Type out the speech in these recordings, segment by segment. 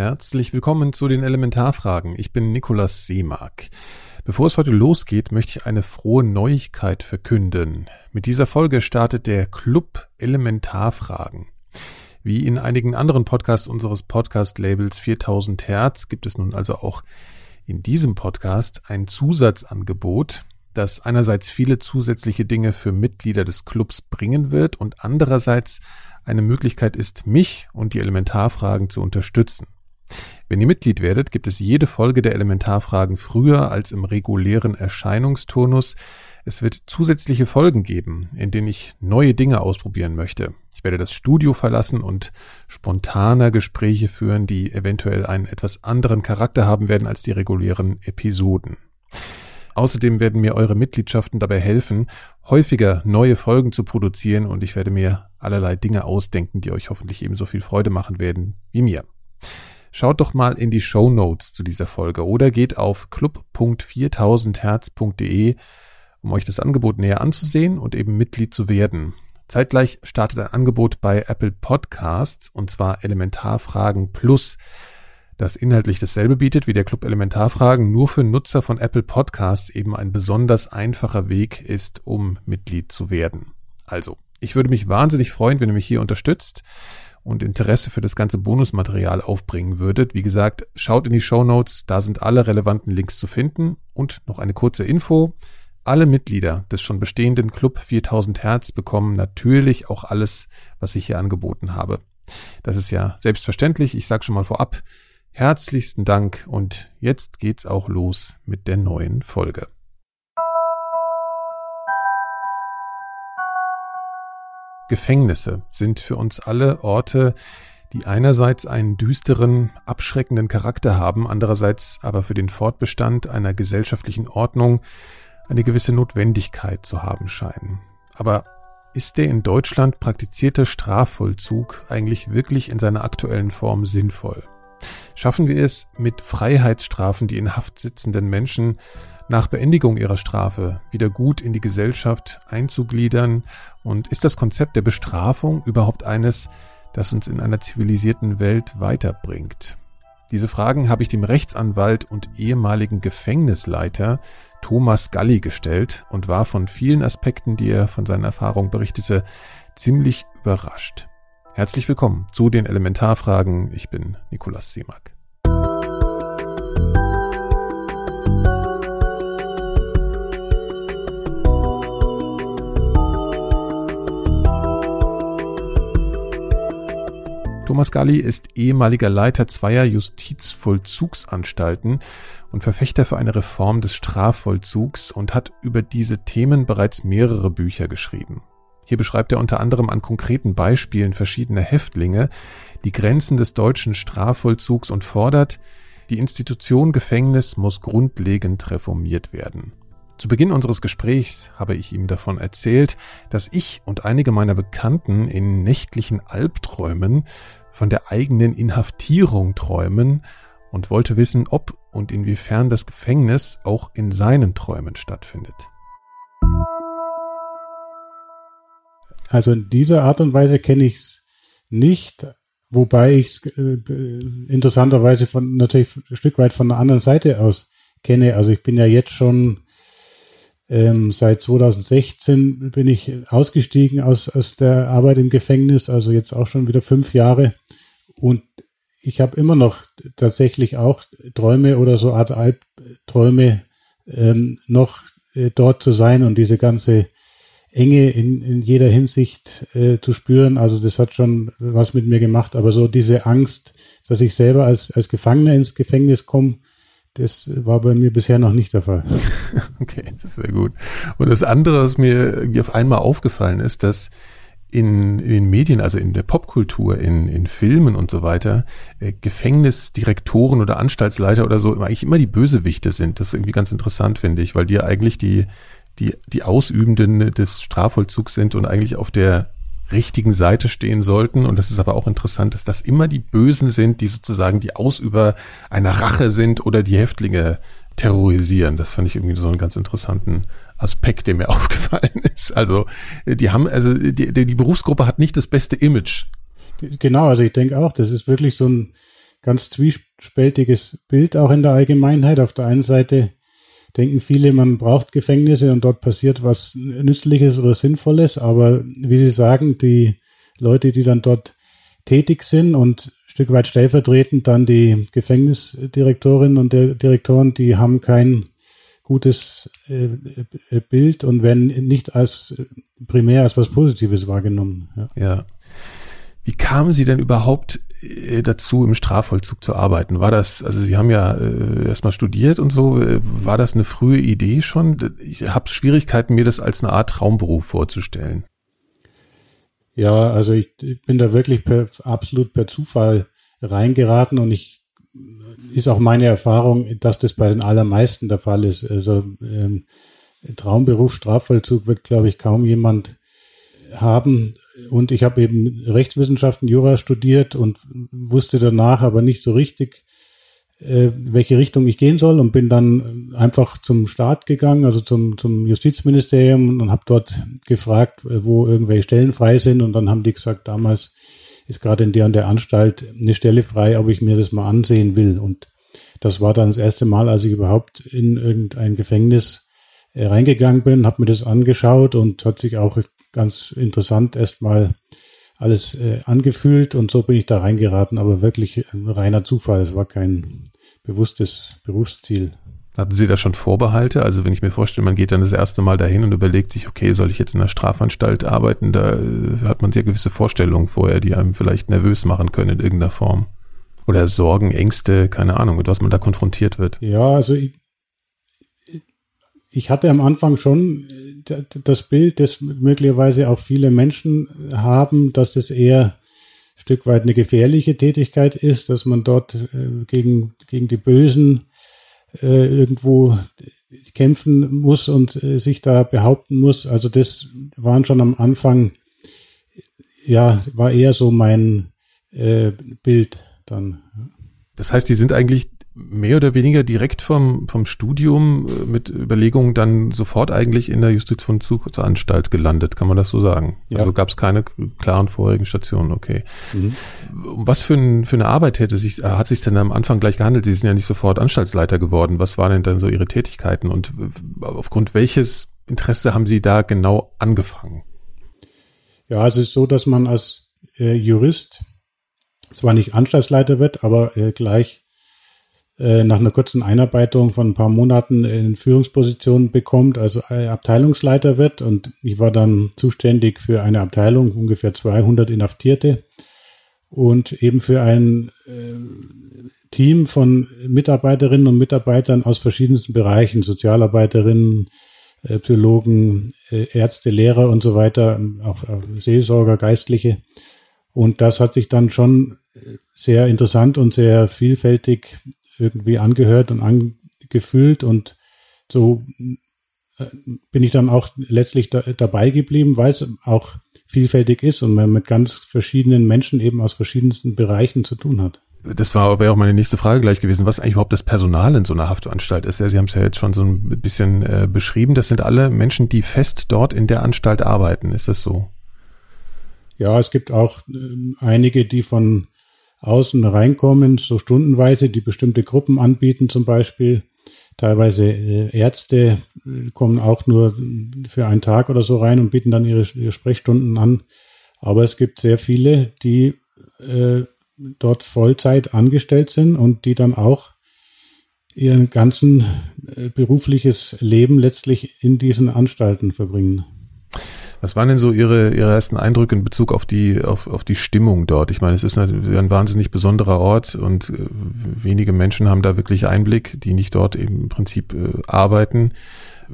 Herzlich willkommen zu den Elementarfragen. Ich bin Nikolas Seemark. Bevor es heute losgeht, möchte ich eine frohe Neuigkeit verkünden. Mit dieser Folge startet der Club Elementarfragen. Wie in einigen anderen Podcasts unseres Podcast-Labels 4000 Hertz gibt es nun also auch in diesem Podcast ein Zusatzangebot, das einerseits viele zusätzliche Dinge für Mitglieder des Clubs bringen wird und andererseits eine Möglichkeit ist, mich und die Elementarfragen zu unterstützen. Wenn ihr Mitglied werdet, gibt es jede Folge der Elementarfragen früher als im regulären Erscheinungsturnus. Es wird zusätzliche Folgen geben, in denen ich neue Dinge ausprobieren möchte. Ich werde das Studio verlassen und spontaner Gespräche führen, die eventuell einen etwas anderen Charakter haben werden als die regulären Episoden. Außerdem werden mir eure Mitgliedschaften dabei helfen, häufiger neue Folgen zu produzieren und ich werde mir allerlei Dinge ausdenken, die euch hoffentlich ebenso viel Freude machen werden wie mir. Schaut doch mal in die Show Notes zu dieser Folge oder geht auf club.4000herz.de, um euch das Angebot näher anzusehen und eben Mitglied zu werden. Zeitgleich startet ein Angebot bei Apple Podcasts und zwar Elementarfragen Plus, das inhaltlich dasselbe bietet wie der Club Elementarfragen, nur für Nutzer von Apple Podcasts eben ein besonders einfacher Weg ist, um Mitglied zu werden. Also, ich würde mich wahnsinnig freuen, wenn ihr mich hier unterstützt und Interesse für das ganze Bonusmaterial aufbringen würdet. Wie gesagt, schaut in die Show Notes, da sind alle relevanten Links zu finden. Und noch eine kurze Info. Alle Mitglieder des schon bestehenden Club 4000 Hertz bekommen natürlich auch alles, was ich hier angeboten habe. Das ist ja selbstverständlich. Ich sage schon mal vorab, herzlichsten Dank und jetzt geht's auch los mit der neuen Folge. Gefängnisse sind für uns alle Orte, die einerseits einen düsteren, abschreckenden Charakter haben, andererseits aber für den Fortbestand einer gesellschaftlichen Ordnung eine gewisse Notwendigkeit zu haben scheinen. Aber ist der in Deutschland praktizierte Strafvollzug eigentlich wirklich in seiner aktuellen Form sinnvoll? Schaffen wir es, mit Freiheitsstrafen die in Haft sitzenden Menschen nach Beendigung ihrer Strafe wieder gut in die Gesellschaft einzugliedern? Und ist das Konzept der Bestrafung überhaupt eines, das uns in einer zivilisierten Welt weiterbringt? Diese Fragen habe ich dem Rechtsanwalt und ehemaligen Gefängnisleiter Thomas Galli gestellt und war von vielen Aspekten, die er von seiner Erfahrung berichtete, ziemlich überrascht. Herzlich willkommen zu den Elementarfragen. Ich bin Nikolas Seemack. Thomas Galli ist ehemaliger Leiter zweier Justizvollzugsanstalten und Verfechter für eine Reform des Strafvollzugs und hat über diese Themen bereits mehrere Bücher geschrieben. Hier beschreibt er unter anderem an konkreten Beispielen verschiedener Häftlinge die Grenzen des deutschen Strafvollzugs und fordert, die Institution Gefängnis muss grundlegend reformiert werden. Zu Beginn unseres Gesprächs habe ich ihm davon erzählt, dass ich und einige meiner Bekannten in nächtlichen Albträumen von der eigenen Inhaftierung träumen und wollte wissen, ob und inwiefern das Gefängnis auch in seinen Träumen stattfindet. Also in dieser Art und Weise kenne ich es nicht, wobei ich es äh, interessanterweise von natürlich ein Stück weit von der anderen Seite aus kenne. Also ich bin ja jetzt schon ähm, seit 2016 bin ich ausgestiegen aus, aus der Arbeit im Gefängnis, also jetzt auch schon wieder fünf Jahre. Und ich habe immer noch tatsächlich auch Träume oder so Art Albträume, ähm, noch äh, dort zu sein und diese ganze Enge in, in jeder Hinsicht äh, zu spüren. Also das hat schon was mit mir gemacht. Aber so diese Angst, dass ich selber als, als Gefangener ins Gefängnis komme, das war bei mir bisher noch nicht der Fall. Okay, das wäre gut. Und das andere, was mir auf einmal aufgefallen ist, dass in, in den Medien, also in der Popkultur, in, in Filmen und so weiter, äh, Gefängnisdirektoren oder Anstaltsleiter oder so eigentlich immer die Bösewichte sind. Das ist irgendwie ganz interessant, finde ich, weil die ja eigentlich die, die, die Ausübenden des Strafvollzugs sind und eigentlich auf der richtigen Seite stehen sollten. Und das ist aber auch interessant, dass das immer die Bösen sind, die sozusagen die Ausüber einer Rache sind oder die Häftlinge terrorisieren. Das fand ich irgendwie so einen ganz interessanten Aspekt, der mir aufgefallen ist. Also die haben, also die, die Berufsgruppe hat nicht das beste Image. Genau, also ich denke auch, das ist wirklich so ein ganz zwiespältiges Bild auch in der Allgemeinheit. Auf der einen Seite denken viele, man braucht Gefängnisse und dort passiert was Nützliches oder Sinnvolles, aber wie Sie sagen, die Leute, die dann dort tätig sind und ein Stück weit stellvertretend dann die Gefängnisdirektorinnen und Direktoren, die haben kein gutes äh, äh, Bild und werden nicht als primär als was Positives wahrgenommen. Ja. ja. Wie kamen Sie denn überhaupt äh, dazu, im Strafvollzug zu arbeiten? War das, also Sie haben ja äh, erstmal studiert und so, äh, war das eine frühe Idee schon? Ich habe Schwierigkeiten, mir das als eine Art Traumberuf vorzustellen. Ja, also ich, ich bin da wirklich per, absolut per Zufall reingeraten und ich ist auch meine Erfahrung, dass das bei den allermeisten der Fall ist. Also ähm, Traumberuf Strafvollzug wird, glaube ich, kaum jemand haben. Und ich habe eben Rechtswissenschaften, Jura studiert und wusste danach aber nicht so richtig, äh, welche Richtung ich gehen soll und bin dann einfach zum Staat gegangen, also zum, zum Justizministerium und habe dort gefragt, wo irgendwelche Stellen frei sind. Und dann haben die gesagt, damals ist gerade in der und der Anstalt eine Stelle frei, ob ich mir das mal ansehen will. Und das war dann das erste Mal, als ich überhaupt in irgendein Gefängnis äh, reingegangen bin, habe mir das angeschaut und hat sich auch ganz interessant erstmal alles äh, angefühlt und so bin ich da reingeraten, aber wirklich ein reiner Zufall. Es war kein bewusstes Berufsziel. Hatten Sie da schon Vorbehalte? Also wenn ich mir vorstelle, man geht dann das erste Mal dahin und überlegt sich, okay, soll ich jetzt in der Strafanstalt arbeiten? Da äh, hat man sehr gewisse Vorstellungen vorher, die einem vielleicht nervös machen können in irgendeiner Form. Oder Sorgen, Ängste, keine Ahnung, mit was man da konfrontiert wird. Ja, also ich, ich hatte am Anfang schon äh, das Bild, das möglicherweise auch viele Menschen haben, dass das eher ein Stück weit eine gefährliche Tätigkeit ist, dass man dort äh, gegen, gegen die Bösen äh, irgendwo kämpfen muss und äh, sich da behaupten muss. Also das waren schon am Anfang, ja, war eher so mein äh, Bild dann. Das heißt, die sind eigentlich mehr oder weniger direkt vom, vom Studium äh, mit Überlegungen dann sofort eigentlich in der Justizvollzugsanstalt gelandet, kann man das so sagen? Ja. Also gab es keine klaren vorherigen Stationen, okay. Mhm. Was für, ein, für eine Arbeit hätte sich, äh, hat sich denn am Anfang gleich gehandelt? Sie sind ja nicht sofort Anstaltsleiter geworden. Was waren denn dann so Ihre Tätigkeiten und aufgrund welches Interesse haben Sie da genau angefangen? Ja, es ist so, dass man als äh, Jurist zwar nicht Anstaltsleiter wird, aber äh, gleich nach einer kurzen Einarbeitung von ein paar Monaten in Führungsposition bekommt, also Abteilungsleiter wird. Und ich war dann zuständig für eine Abteilung, ungefähr 200 Inhaftierte und eben für ein äh, Team von Mitarbeiterinnen und Mitarbeitern aus verschiedensten Bereichen, Sozialarbeiterinnen, äh, Psychologen, Ärzte, Lehrer und so weiter, auch Seelsorger, Geistliche. Und das hat sich dann schon sehr interessant und sehr vielfältig irgendwie angehört und angefühlt und so äh, bin ich dann auch letztlich da, dabei geblieben, weil es auch vielfältig ist und man mit ganz verschiedenen Menschen eben aus verschiedensten Bereichen zu tun hat. Das war wäre auch meine nächste Frage gleich gewesen, was eigentlich überhaupt das Personal in so einer Haftanstalt ist. Ja, Sie haben es ja jetzt schon so ein bisschen äh, beschrieben. Das sind alle Menschen, die fest dort in der Anstalt arbeiten. Ist das so? Ja, es gibt auch äh, einige, die von außen reinkommen, so stundenweise, die bestimmte Gruppen anbieten zum Beispiel. Teilweise äh, Ärzte äh, kommen auch nur für einen Tag oder so rein und bieten dann ihre, ihre Sprechstunden an. Aber es gibt sehr viele, die äh, dort Vollzeit angestellt sind und die dann auch ihren ganzen äh, berufliches Leben letztlich in diesen Anstalten verbringen. Was waren denn so Ihre, Ihre ersten Eindrücke in Bezug auf die, auf, auf die Stimmung dort? Ich meine, es ist ein wahnsinnig besonderer Ort und äh, wenige Menschen haben da wirklich Einblick, die nicht dort im Prinzip äh, arbeiten.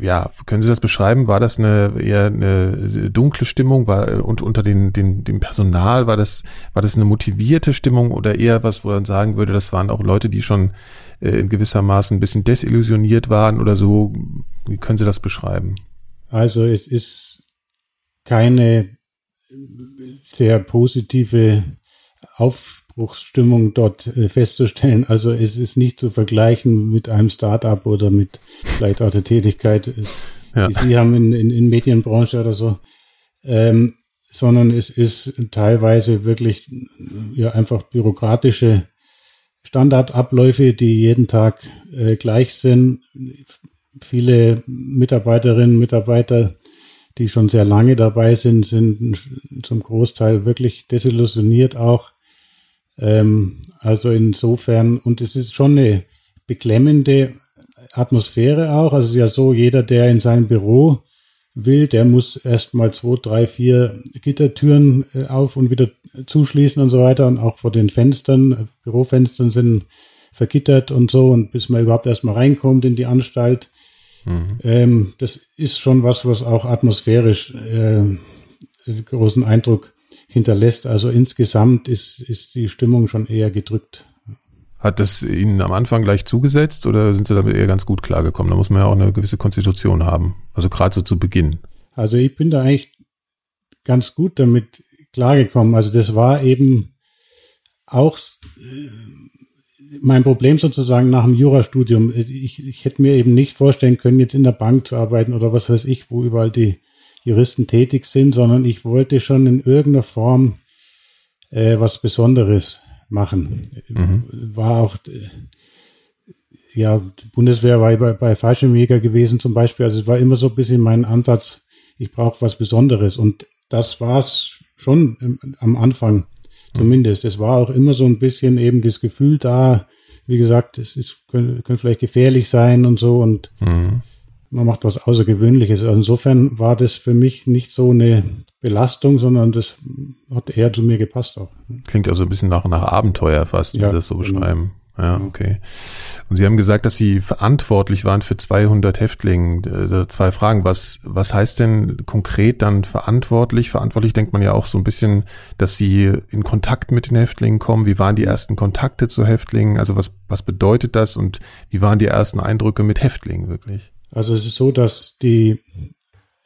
Ja, können Sie das beschreiben? War das eine eher eine dunkle Stimmung? War und unter den, den, dem Personal war das war das eine motivierte Stimmung oder eher was, wo man sagen würde, das waren auch Leute, die schon äh, in gewissermaßen ein bisschen desillusioniert waren oder so? Wie können Sie das beschreiben? Also es ist keine sehr positive Aufbruchsstimmung dort äh, festzustellen. Also es ist nicht zu vergleichen mit einem Start-up oder mit vielleicht auch der Tätigkeit, äh, ja. die Sie haben in, in, in Medienbranche oder so, ähm, sondern es ist teilweise wirklich ja einfach bürokratische Standardabläufe, die jeden Tag äh, gleich sind. Viele Mitarbeiterinnen, Mitarbeiter, die schon sehr lange dabei sind, sind zum Großteil wirklich desillusioniert auch. Ähm, also insofern, und es ist schon eine beklemmende Atmosphäre auch. Also es ist ja so, jeder, der in seinem Büro will, der muss erstmal zwei, drei, vier Gittertüren äh, auf und wieder zuschließen und so weiter. Und auch vor den Fenstern, Bürofenstern sind vergittert und so. Und bis man überhaupt erstmal reinkommt in die Anstalt. Mhm. Ähm, das ist schon was, was auch atmosphärisch äh, großen Eindruck hinterlässt. Also insgesamt ist, ist die Stimmung schon eher gedrückt. Hat das Ihnen am Anfang gleich zugesetzt oder sind Sie damit eher ganz gut klargekommen? Da muss man ja auch eine gewisse Konstitution haben. Also gerade so zu Beginn. Also ich bin da eigentlich ganz gut damit klargekommen. Also das war eben auch äh, mein Problem sozusagen nach dem Jurastudium. Ich, ich hätte mir eben nicht vorstellen können, jetzt in der Bank zu arbeiten oder was weiß ich, wo überall die Juristen tätig sind, sondern ich wollte schon in irgendeiner Form äh, was Besonderes machen. Mhm. War auch, äh, ja, die Bundeswehr war bei, bei Fallschirmjäger gewesen zum Beispiel. Also es war immer so ein bisschen mein Ansatz, ich brauche was Besonderes. Und das war es schon am Anfang zumindest. Es war auch immer so ein bisschen eben das Gefühl da, wie gesagt, es ist, könnte, könnte vielleicht gefährlich sein und so und mhm. man macht was Außergewöhnliches. Also insofern war das für mich nicht so eine Belastung, sondern das hat eher zu mir gepasst auch. Klingt also ein bisschen nach, nach Abenteuer fast, wenn ja, Sie das so genau. beschreiben. Ja, okay. Und Sie haben gesagt, dass Sie verantwortlich waren für 200 Häftlinge. Äh, zwei Fragen. Was, was heißt denn konkret dann verantwortlich? Verantwortlich denkt man ja auch so ein bisschen, dass Sie in Kontakt mit den Häftlingen kommen. Wie waren die ersten Kontakte zu Häftlingen? Also was, was bedeutet das und wie waren die ersten Eindrücke mit Häftlingen wirklich? Also es ist so, dass die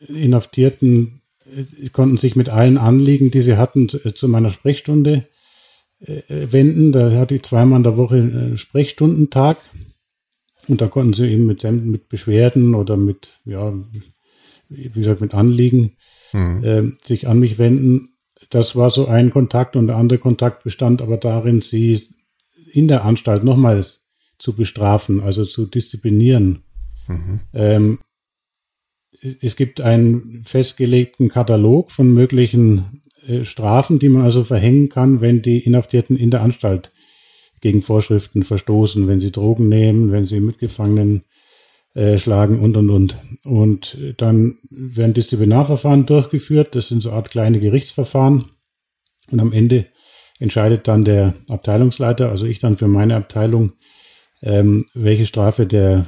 Inhaftierten äh, konnten sich mit allen Anliegen, die sie hatten, äh, zu meiner Sprechstunde äh, wenden. Da hatte ich zweimal in der Woche einen Sprechstundentag. Und da konnten sie eben mit, mit Beschwerden oder mit, ja, wie gesagt, mit Anliegen mhm. äh, sich an mich wenden. Das war so ein Kontakt und der andere Kontakt bestand aber darin, sie in der Anstalt nochmal zu bestrafen, also zu disziplinieren. Mhm. Ähm, es gibt einen festgelegten Katalog von möglichen äh, Strafen, die man also verhängen kann, wenn die Inhaftierten in der Anstalt gegen Vorschriften verstoßen, wenn sie Drogen nehmen, wenn sie Mitgefangenen äh, schlagen und und und. Und dann werden Disziplinarverfahren durchgeführt. Das sind so eine Art kleine Gerichtsverfahren. Und am Ende entscheidet dann der Abteilungsleiter, also ich dann für meine Abteilung, ähm, welche Strafe der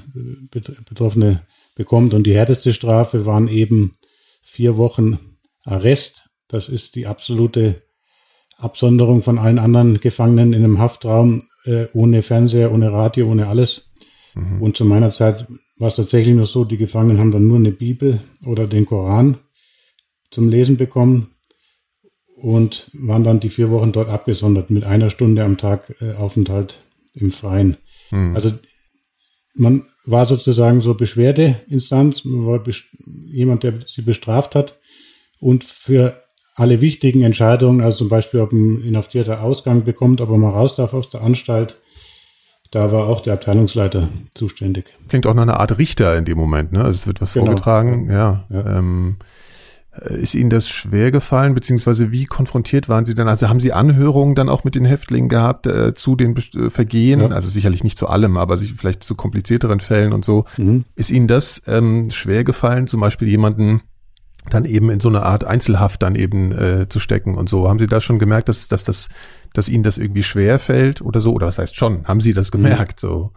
Betroffene bekommt. Und die härteste Strafe waren eben vier Wochen Arrest. Das ist die absolute Absonderung von allen anderen Gefangenen in einem Haftraum, äh, ohne Fernseher, ohne Radio, ohne alles. Mhm. Und zu meiner Zeit war es tatsächlich nur so, die Gefangenen haben dann nur eine Bibel oder den Koran zum Lesen bekommen und waren dann die vier Wochen dort abgesondert mit einer Stunde am Tag äh, Aufenthalt im Freien. Mhm. Also man war sozusagen so Beschwerdeinstanz, man war jemand, der sie bestraft hat. Und für alle wichtigen Entscheidungen, also zum Beispiel, ob ein Inhaftierter Ausgang bekommt, ob er mal raus darf aus der Anstalt, da war auch der Abteilungsleiter zuständig. Klingt auch nach einer Art Richter in dem Moment, ne? Also es wird was genau. vorgetragen, ja. ja. Ähm, äh, ist Ihnen das schwer gefallen, beziehungsweise wie konfrontiert waren Sie denn? Also haben Sie Anhörungen dann auch mit den Häftlingen gehabt äh, zu den äh, Vergehen? Ja. Also sicherlich nicht zu allem, aber sich vielleicht zu komplizierteren Fällen und so. Mhm. Ist Ihnen das ähm, schwer gefallen, zum Beispiel jemanden dann eben in so eine Art Einzelhaft dann eben äh, zu stecken und so? Haben Sie da schon gemerkt, dass, dass das, dass Ihnen das irgendwie schwer fällt oder so? Oder was heißt schon? Haben Sie das mhm. gemerkt? Mhm. So,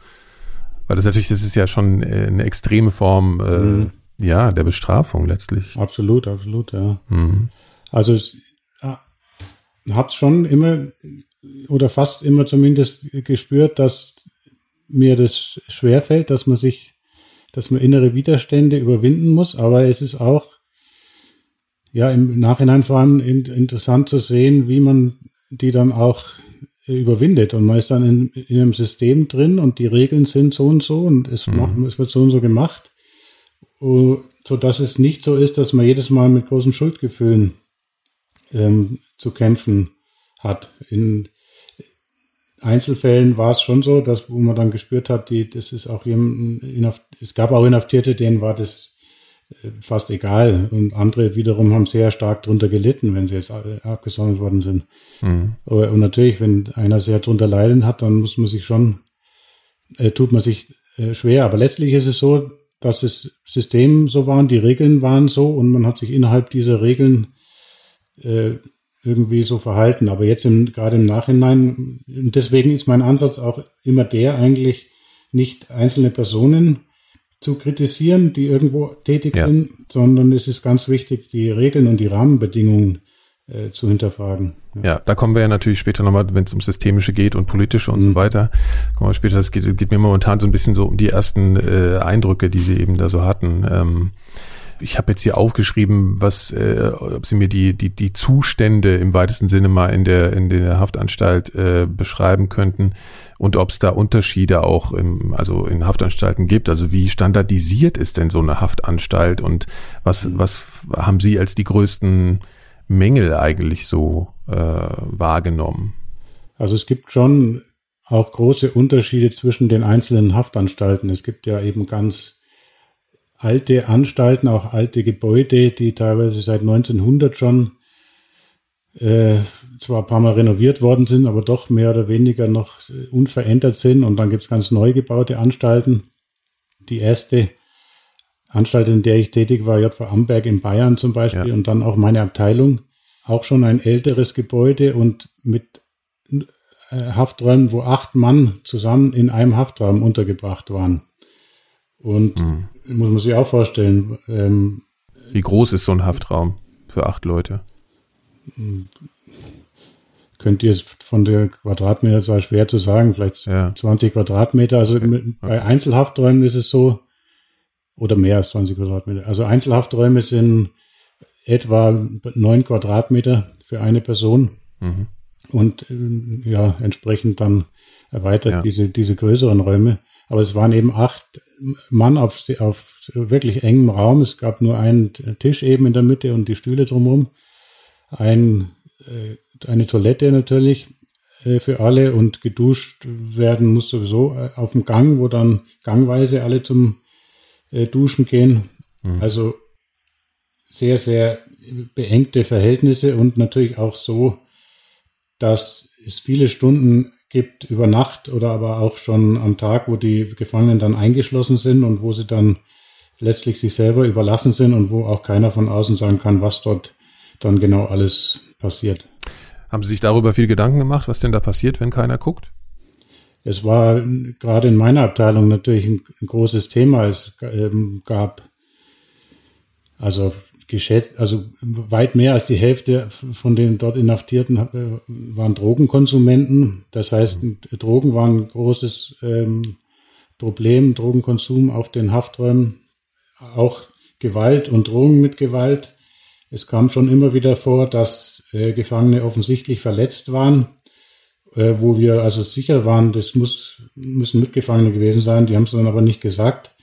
weil das natürlich, das ist ja schon äh, eine extreme Form. Äh, mhm ja, der Bestrafung letztlich. Absolut, absolut, ja. Mhm. Also ja, hab's schon immer oder fast immer zumindest gespürt, dass mir das schwerfällt, dass man sich, dass man innere Widerstände überwinden muss, aber es ist auch ja im Nachhinein vor allem interessant zu sehen, wie man die dann auch überwindet und man ist dann in, in einem System drin und die Regeln sind so und so und es, mhm. macht, es wird so und so gemacht so dass es nicht so ist, dass man jedes Mal mit großen Schuldgefühlen ähm, zu kämpfen hat. In, Einzelfällen war es schon so, dass wo man dann gespürt hat, die, das ist auch jemand, es gab auch Inhaftierte, denen war das äh, fast egal. Und andere wiederum haben sehr stark drunter gelitten, wenn sie jetzt abgesondert worden sind. Mhm. Und natürlich, wenn einer sehr drunter leiden hat, dann muss man sich schon, äh, tut man sich äh, schwer. Aber letztlich ist es so, dass das System so war, die Regeln waren so und man hat sich innerhalb dieser Regeln äh, irgendwie so verhalten. Aber jetzt im, gerade im Nachhinein, deswegen ist mein Ansatz auch immer der eigentlich, nicht einzelne Personen zu kritisieren, die irgendwo tätig ja. sind, sondern es ist ganz wichtig, die Regeln und die Rahmenbedingungen äh, zu hinterfragen. Ja. ja. da kommen wir ja natürlich später nochmal, wenn es um systemische geht und politische und mhm. so weiter, kommen wir später, das geht, geht mir momentan so ein bisschen so um die ersten äh, Eindrücke, die sie eben da so hatten. Ähm, ich habe jetzt hier aufgeschrieben, was, äh, ob Sie mir die, die, die Zustände im weitesten Sinne mal in der, in der Haftanstalt äh, beschreiben könnten und ob es da Unterschiede auch im, also in Haftanstalten gibt. Also wie standardisiert ist denn so eine Haftanstalt und was, was haben Sie als die größten Mängel eigentlich so äh, wahrgenommen? Also es gibt schon auch große Unterschiede zwischen den einzelnen Haftanstalten. Es gibt ja eben ganz alte Anstalten, auch alte Gebäude, die teilweise seit 1900 schon äh, zwar ein paar Mal renoviert worden sind, aber doch mehr oder weniger noch unverändert sind. Und dann gibt es ganz neu gebaute Anstalten. Die erste Anstalt, in der ich tätig war, JV Amberg in Bayern zum Beispiel, ja. und dann auch meine Abteilung, auch schon ein älteres Gebäude und mit äh, Hafträumen, wo acht Mann zusammen in einem Haftraum untergebracht waren. Und mhm. muss man sich auch vorstellen. Ähm, Wie groß ist so ein Haftraum für acht Leute? Könnt ihr es von der Quadratmeterzahl schwer zu sagen, vielleicht ja. 20 Quadratmeter. Also okay. bei Einzelhafträumen ist es so, oder mehr als 20 Quadratmeter. Also Einzelhafträume sind etwa neun Quadratmeter für eine Person. Mhm. Und äh, ja, entsprechend dann erweitert ja. diese, diese größeren Räume. Aber es waren eben acht Mann auf, auf wirklich engem Raum. Es gab nur einen Tisch eben in der Mitte und die Stühle drumherum. Ein, äh, eine Toilette natürlich äh, für alle und geduscht werden muss sowieso äh, auf dem Gang, wo dann gangweise alle zum äh, Duschen gehen. Mhm. Also sehr, sehr beengte Verhältnisse und natürlich auch so, dass es viele Stunden gibt über Nacht oder aber auch schon am Tag, wo die Gefangenen dann eingeschlossen sind und wo sie dann letztlich sich selber überlassen sind und wo auch keiner von außen sagen kann, was dort dann genau alles passiert. Haben Sie sich darüber viel Gedanken gemacht, was denn da passiert, wenn keiner guckt? Es war gerade in meiner Abteilung natürlich ein, ein großes Thema. Es ähm, gab also geschätzt, also weit mehr als die Hälfte von den dort Inhaftierten äh, waren Drogenkonsumenten. Das heißt, mhm. Drogen waren ein großes ähm, Problem, Drogenkonsum auf den Hafträumen, auch Gewalt und Drogen mit Gewalt. Es kam schon immer wieder vor, dass äh, Gefangene offensichtlich verletzt waren, äh, wo wir also sicher waren, das muss, müssen Mitgefangene gewesen sein. Die haben es dann aber nicht gesagt.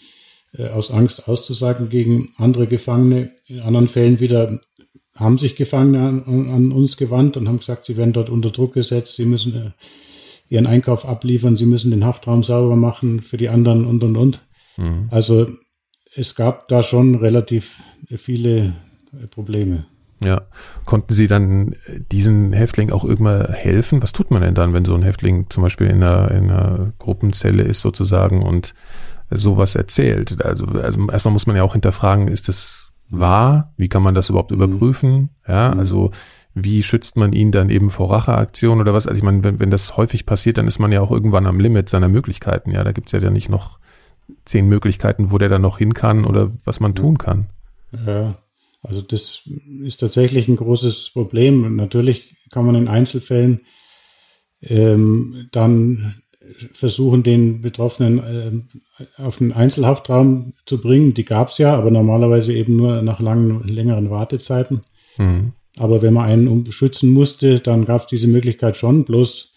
Äh, aus Angst auszusagen gegen andere Gefangene. In anderen Fällen wieder haben sich Gefangene an, an, uns gewandt und haben gesagt, sie werden dort unter Druck gesetzt, sie müssen äh, ihren Einkauf abliefern, sie müssen den Haftraum sauber machen für die anderen und und und. Mhm. Also es gab da schon relativ viele Probleme. Ja. Konnten Sie dann diesen Häftlingen auch irgendwann helfen? Was tut man denn dann, wenn so ein Häftling zum Beispiel in einer, in einer Gruppenzelle ist sozusagen und sowas erzählt. Also, also erstmal muss man ja auch hinterfragen, ist das wahr? Wie kann man das überhaupt mhm. überprüfen? Ja, mhm. also wie schützt man ihn dann eben vor Racheaktionen oder was? Also ich meine, wenn, wenn das häufig passiert, dann ist man ja auch irgendwann am Limit seiner Möglichkeiten. Ja, da gibt's ja dann nicht noch zehn Möglichkeiten, wo der dann noch hin kann oder was man tun kann. Ja, also das ist tatsächlich ein großes Problem. Natürlich kann man in Einzelfällen ähm, dann versuchen, den Betroffenen äh, auf einen Einzelhaftraum zu bringen. Die gab es ja, aber normalerweise eben nur nach langen, längeren Wartezeiten. Mhm. Aber wenn man einen umschützen musste, dann gab es diese Möglichkeit schon. Bloß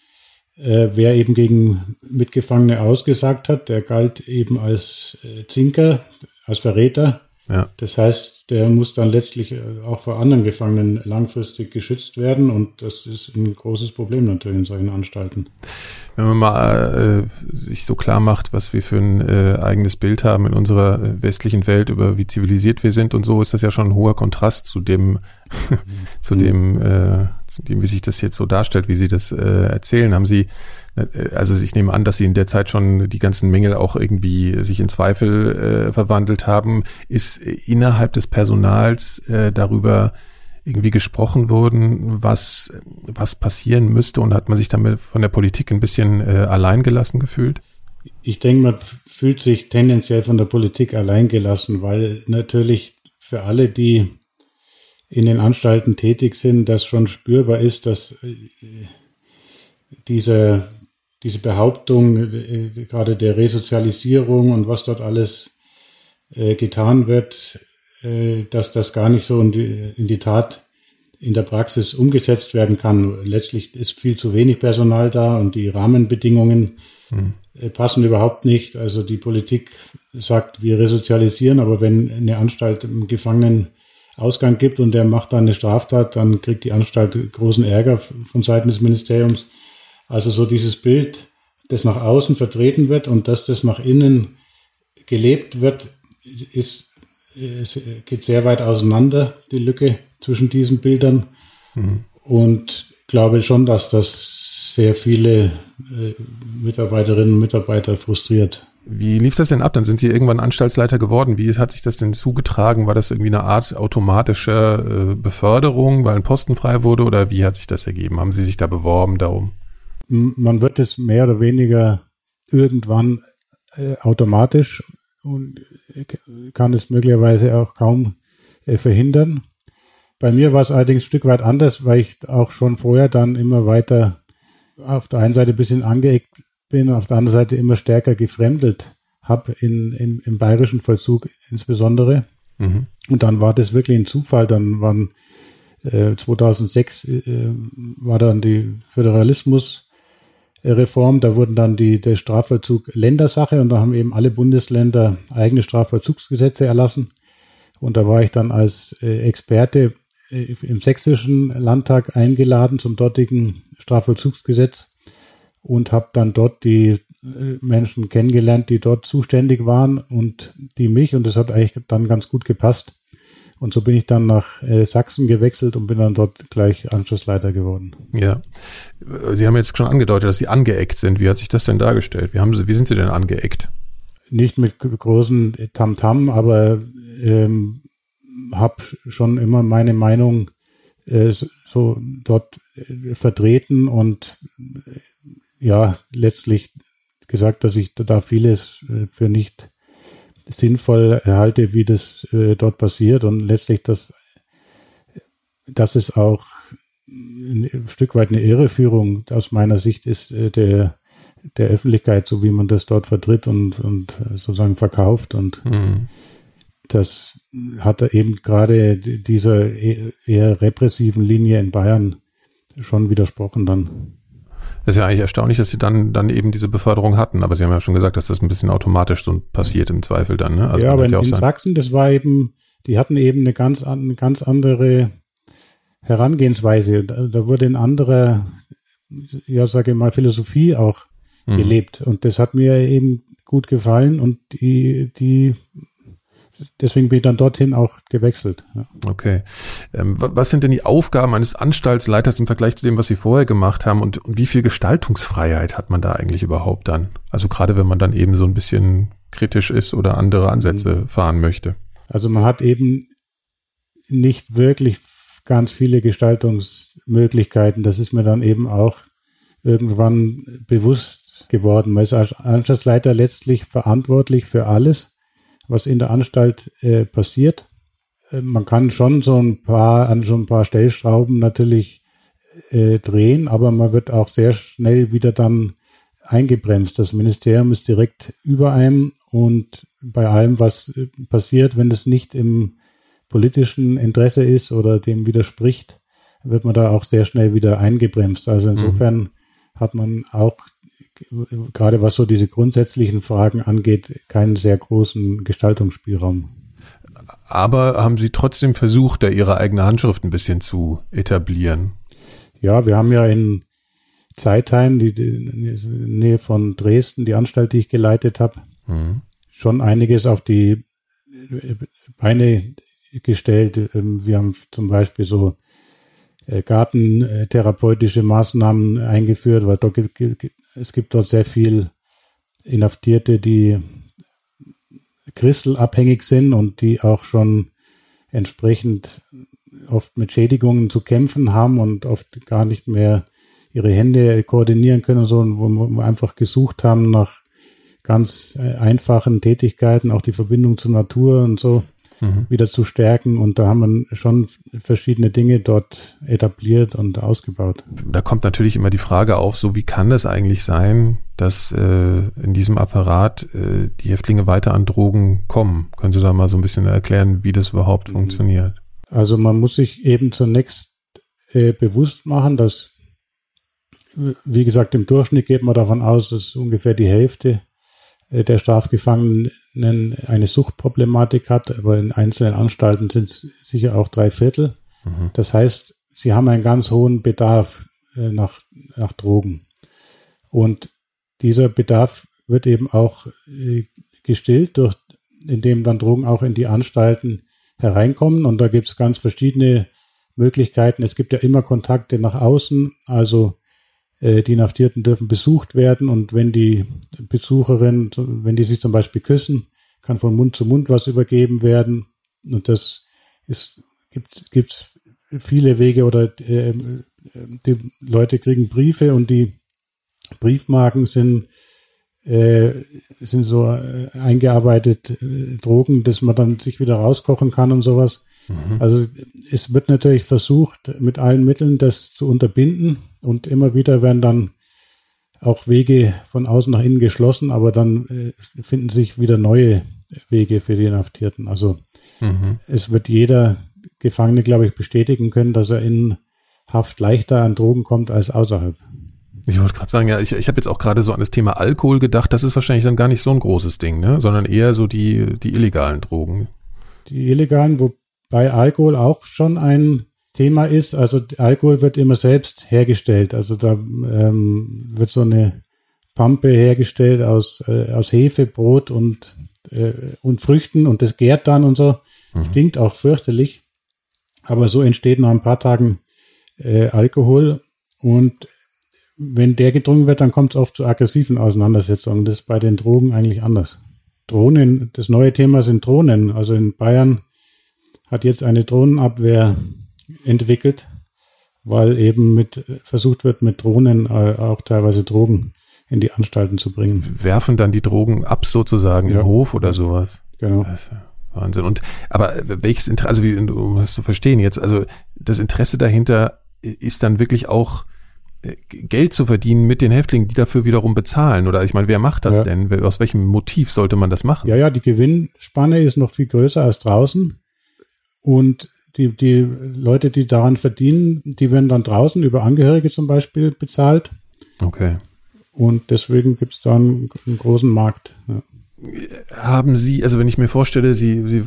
äh, wer eben gegen Mitgefangene ausgesagt hat, der galt eben als äh, Zinker, als Verräter. Ja. Das heißt, der muss dann letztlich äh, auch vor anderen Gefangenen langfristig geschützt werden und das ist ein großes Problem natürlich in solchen Anstalten. Wenn man mal äh, sich so klar macht, was wir für ein äh, eigenes Bild haben in unserer äh, westlichen Welt über wie zivilisiert wir sind und so, ist das ja schon ein hoher Kontrast zu dem, zu dem, äh, zu dem, wie sich das jetzt so darstellt, wie Sie das äh, erzählen. Haben Sie also ich nehme an, dass sie in der Zeit schon die ganzen Mängel auch irgendwie sich in Zweifel äh, verwandelt haben. Ist innerhalb des Personals äh, darüber irgendwie gesprochen worden, was, was passieren müsste und hat man sich damit von der Politik ein bisschen äh, alleingelassen gefühlt? Ich denke, man fühlt sich tendenziell von der Politik alleingelassen, weil natürlich für alle, die in den Anstalten tätig sind, das schon spürbar ist, dass äh, diese diese Behauptung äh, gerade der Resozialisierung und was dort alles äh, getan wird, äh, dass das gar nicht so in die, in die Tat in der Praxis umgesetzt werden kann. Letztlich ist viel zu wenig Personal da und die Rahmenbedingungen mhm. passen überhaupt nicht. Also die Politik sagt, wir resozialisieren, aber wenn eine Anstalt einen Gefangenen Ausgang gibt und der macht dann eine Straftat, dann kriegt die Anstalt großen Ärger von Seiten des Ministeriums. Also so dieses Bild, das nach außen vertreten wird und dass das nach innen gelebt wird, ist, ist geht sehr weit auseinander, die Lücke zwischen diesen Bildern. Mhm. Und glaube schon, dass das sehr viele äh, Mitarbeiterinnen und Mitarbeiter frustriert. Wie lief das denn ab? Dann sind Sie irgendwann Anstaltsleiter geworden. Wie hat sich das denn zugetragen? War das irgendwie eine Art automatische äh, Beförderung, weil ein Posten frei wurde oder wie hat sich das ergeben? Haben Sie sich da beworben darum? Man wird es mehr oder weniger irgendwann äh, automatisch und kann es möglicherweise auch kaum äh, verhindern. Bei mir war es allerdings ein Stück weit anders, weil ich auch schon vorher dann immer weiter auf der einen Seite ein bisschen angeeckt bin, auf der anderen Seite immer stärker gefremdelt habe in, in, im bayerischen Vollzug insbesondere. Mhm. Und dann war das wirklich ein Zufall. Dann waren äh, 2006 äh, war dann die Föderalismus Reform. Da wurden dann die, der Strafvollzug Ländersache und da haben eben alle Bundesländer eigene Strafvollzugsgesetze erlassen. Und da war ich dann als äh, Experte äh, im sächsischen Landtag eingeladen zum dortigen Strafvollzugsgesetz und habe dann dort die äh, Menschen kennengelernt, die dort zuständig waren und die mich. Und das hat eigentlich dann ganz gut gepasst. Und so bin ich dann nach äh, Sachsen gewechselt und bin dann dort gleich Anschlussleiter geworden. Ja. Sie haben jetzt schon angedeutet, dass Sie angeeckt sind. Wie hat sich das denn dargestellt? Wie, haben Sie, wie sind Sie denn angeeckt? Nicht mit großen Tamtam, -Tam, aber ähm, habe schon immer meine Meinung äh, so dort äh, vertreten und äh, ja, letztlich gesagt, dass ich da vieles äh, für nicht sinnvoll halte, wie das äh, dort passiert und letztlich das, dass es auch ein Stück weit eine Irreführung aus meiner Sicht ist äh, der der Öffentlichkeit, so wie man das dort vertritt und, und sozusagen verkauft. Und mhm. das hat er eben gerade dieser e-, eher repressiven Linie in Bayern schon widersprochen dann. Das ist ja eigentlich erstaunlich, dass sie dann, dann eben diese Beförderung hatten. Aber Sie haben ja schon gesagt, dass das ein bisschen automatisch so passiert im Zweifel dann. Ne? Also ja, aber in, ja in Sachsen, das war eben, die hatten eben eine ganz, eine ganz andere Herangehensweise. Da, da wurde ein anderer, ja, sage ich mal, Philosophie auch mhm. gelebt. Und das hat mir eben gut gefallen und die, die deswegen bin ich dann dorthin auch gewechselt. Ja. Okay. Ähm, was sind denn die Aufgaben eines Anstaltsleiters im Vergleich zu dem, was Sie vorher gemacht haben und, und wie viel Gestaltungsfreiheit hat man da eigentlich überhaupt dann? Also gerade wenn man dann eben so ein bisschen kritisch ist oder andere Ansätze mhm. fahren möchte. Also man hat eben nicht wirklich ganz viele Gestaltungsmöglichkeiten. Das ist mir dann eben auch irgendwann bewusst geworden. Man ist als Anstaltsleiter letztlich verantwortlich für alles was in der Anstalt äh, passiert. Äh, man kann schon so ein paar an so ein paar Stellschrauben natürlich äh, drehen, aber man wird auch sehr schnell wieder dann eingebremst. Das Ministerium ist direkt über einem und bei allem, was äh, passiert, wenn es nicht im politischen Interesse ist oder dem widerspricht, wird man da auch sehr schnell wieder eingebremst. Also insofern mhm. hat man auch gerade was so diese grundsätzlichen Fragen angeht, keinen sehr großen Gestaltungsspielraum. aber haben Sie trotzdem versucht, da Ihre eigene Handschrift ein bisschen zu etablieren? Ja, wir haben ja in Zeitheim, die, die Nähe von Dresden, die Anstalt, die ich geleitet habe, mhm. schon einiges auf die Beine gestellt. Ähm, wir haben zum Beispiel so äh, gartentherapeutische Maßnahmen eingeführt, weil dort, es gibt dort sehr viel Inhaftierte, die kristalabhängig sind und die auch schon entsprechend oft mit Schädigungen zu kämpfen haben und oft gar nicht mehr ihre Hände koordinieren können, so, wo wir einfach gesucht haben nach ganz äh, einfachen Tätigkeiten, auch die Verbindung zur Natur und so mhm. wieder zu stärken. Und da haben wir schon verschiedene Dinge dort etabliert und ausgebaut. Da kommt natürlich immer die Frage auf, so wie kann es eigentlich sein, dass äh, in diesem Apparat äh, die Häftlinge weiter an Drogen kommen? Können Sie da mal so ein bisschen erklären, wie das überhaupt mhm. funktioniert? Also man muss sich eben zunächst äh, bewusst machen, dass, wie gesagt, im Durchschnitt geht man davon aus, dass ungefähr die Hälfte der Strafgefangenen eine Suchtproblematik hat, aber in einzelnen Anstalten sind es sicher auch drei Viertel. Mhm. Das heißt, sie haben einen ganz hohen Bedarf äh, nach, nach Drogen. Und dieser Bedarf wird eben auch äh, gestillt, durch, indem dann Drogen auch in die Anstalten hereinkommen. Und da gibt es ganz verschiedene Möglichkeiten. Es gibt ja immer Kontakte nach außen. Also äh, die Inhaftierten dürfen besucht werden und wenn die Besucherin, wenn die sich zum Beispiel küssen, kann von Mund zu Mund was übergeben werden. Und das ist, gibt gibt's viele Wege oder äh, die Leute kriegen Briefe und die Briefmarken sind äh, sind so äh, eingearbeitet äh, Drogen, dass man dann sich wieder rauskochen kann und sowas. Mhm. Also es wird natürlich versucht, mit allen Mitteln das zu unterbinden und immer wieder werden dann auch Wege von außen nach innen geschlossen, aber dann äh, finden sich wieder neue Wege für die Inhaftierten. Also mhm. es wird jeder Gefangene, glaube ich, bestätigen können, dass er in Haft leichter an Drogen kommt als außerhalb. Ich wollte gerade sagen, ja, ich, ich habe jetzt auch gerade so an das Thema Alkohol gedacht. Das ist wahrscheinlich dann gar nicht so ein großes Ding, ne? sondern eher so die, die illegalen Drogen. Die illegalen, wobei Alkohol auch schon ein Thema ist. Also Alkohol wird immer selbst hergestellt. Also da ähm, wird so eine Pampe hergestellt aus, äh, aus Hefe, Brot und, äh, und Früchten und das gärt dann und so. Mhm. Stinkt auch fürchterlich. Aber so entsteht nach ein paar Tagen äh, Alkohol und wenn der getrunken wird, dann kommt es oft zu aggressiven Auseinandersetzungen. Das ist bei den Drogen eigentlich anders. Drohnen, das neue Thema sind Drohnen. Also in Bayern hat jetzt eine Drohnenabwehr entwickelt, weil eben mit versucht wird, mit Drohnen äh, auch teilweise Drogen in die Anstalten zu bringen. Werfen dann die Drogen ab sozusagen ja. im Hof oder sowas. Genau. Das, Wahnsinn. Und aber welches Interesse, also wie, um das zu verstehen jetzt, also das Interesse dahinter ist dann wirklich auch äh, Geld zu verdienen mit den Häftlingen, die dafür wiederum bezahlen. Oder ich meine, wer macht das ja. denn? Aus welchem Motiv sollte man das machen? Ja, ja, die Gewinnspanne ist noch viel größer als draußen. Und die, die Leute, die daran verdienen, die werden dann draußen über Angehörige zum Beispiel bezahlt. Okay. Und deswegen gibt es da einen, einen, großen Markt. Ja. Haben Sie, also wenn ich mir vorstelle, Sie, Sie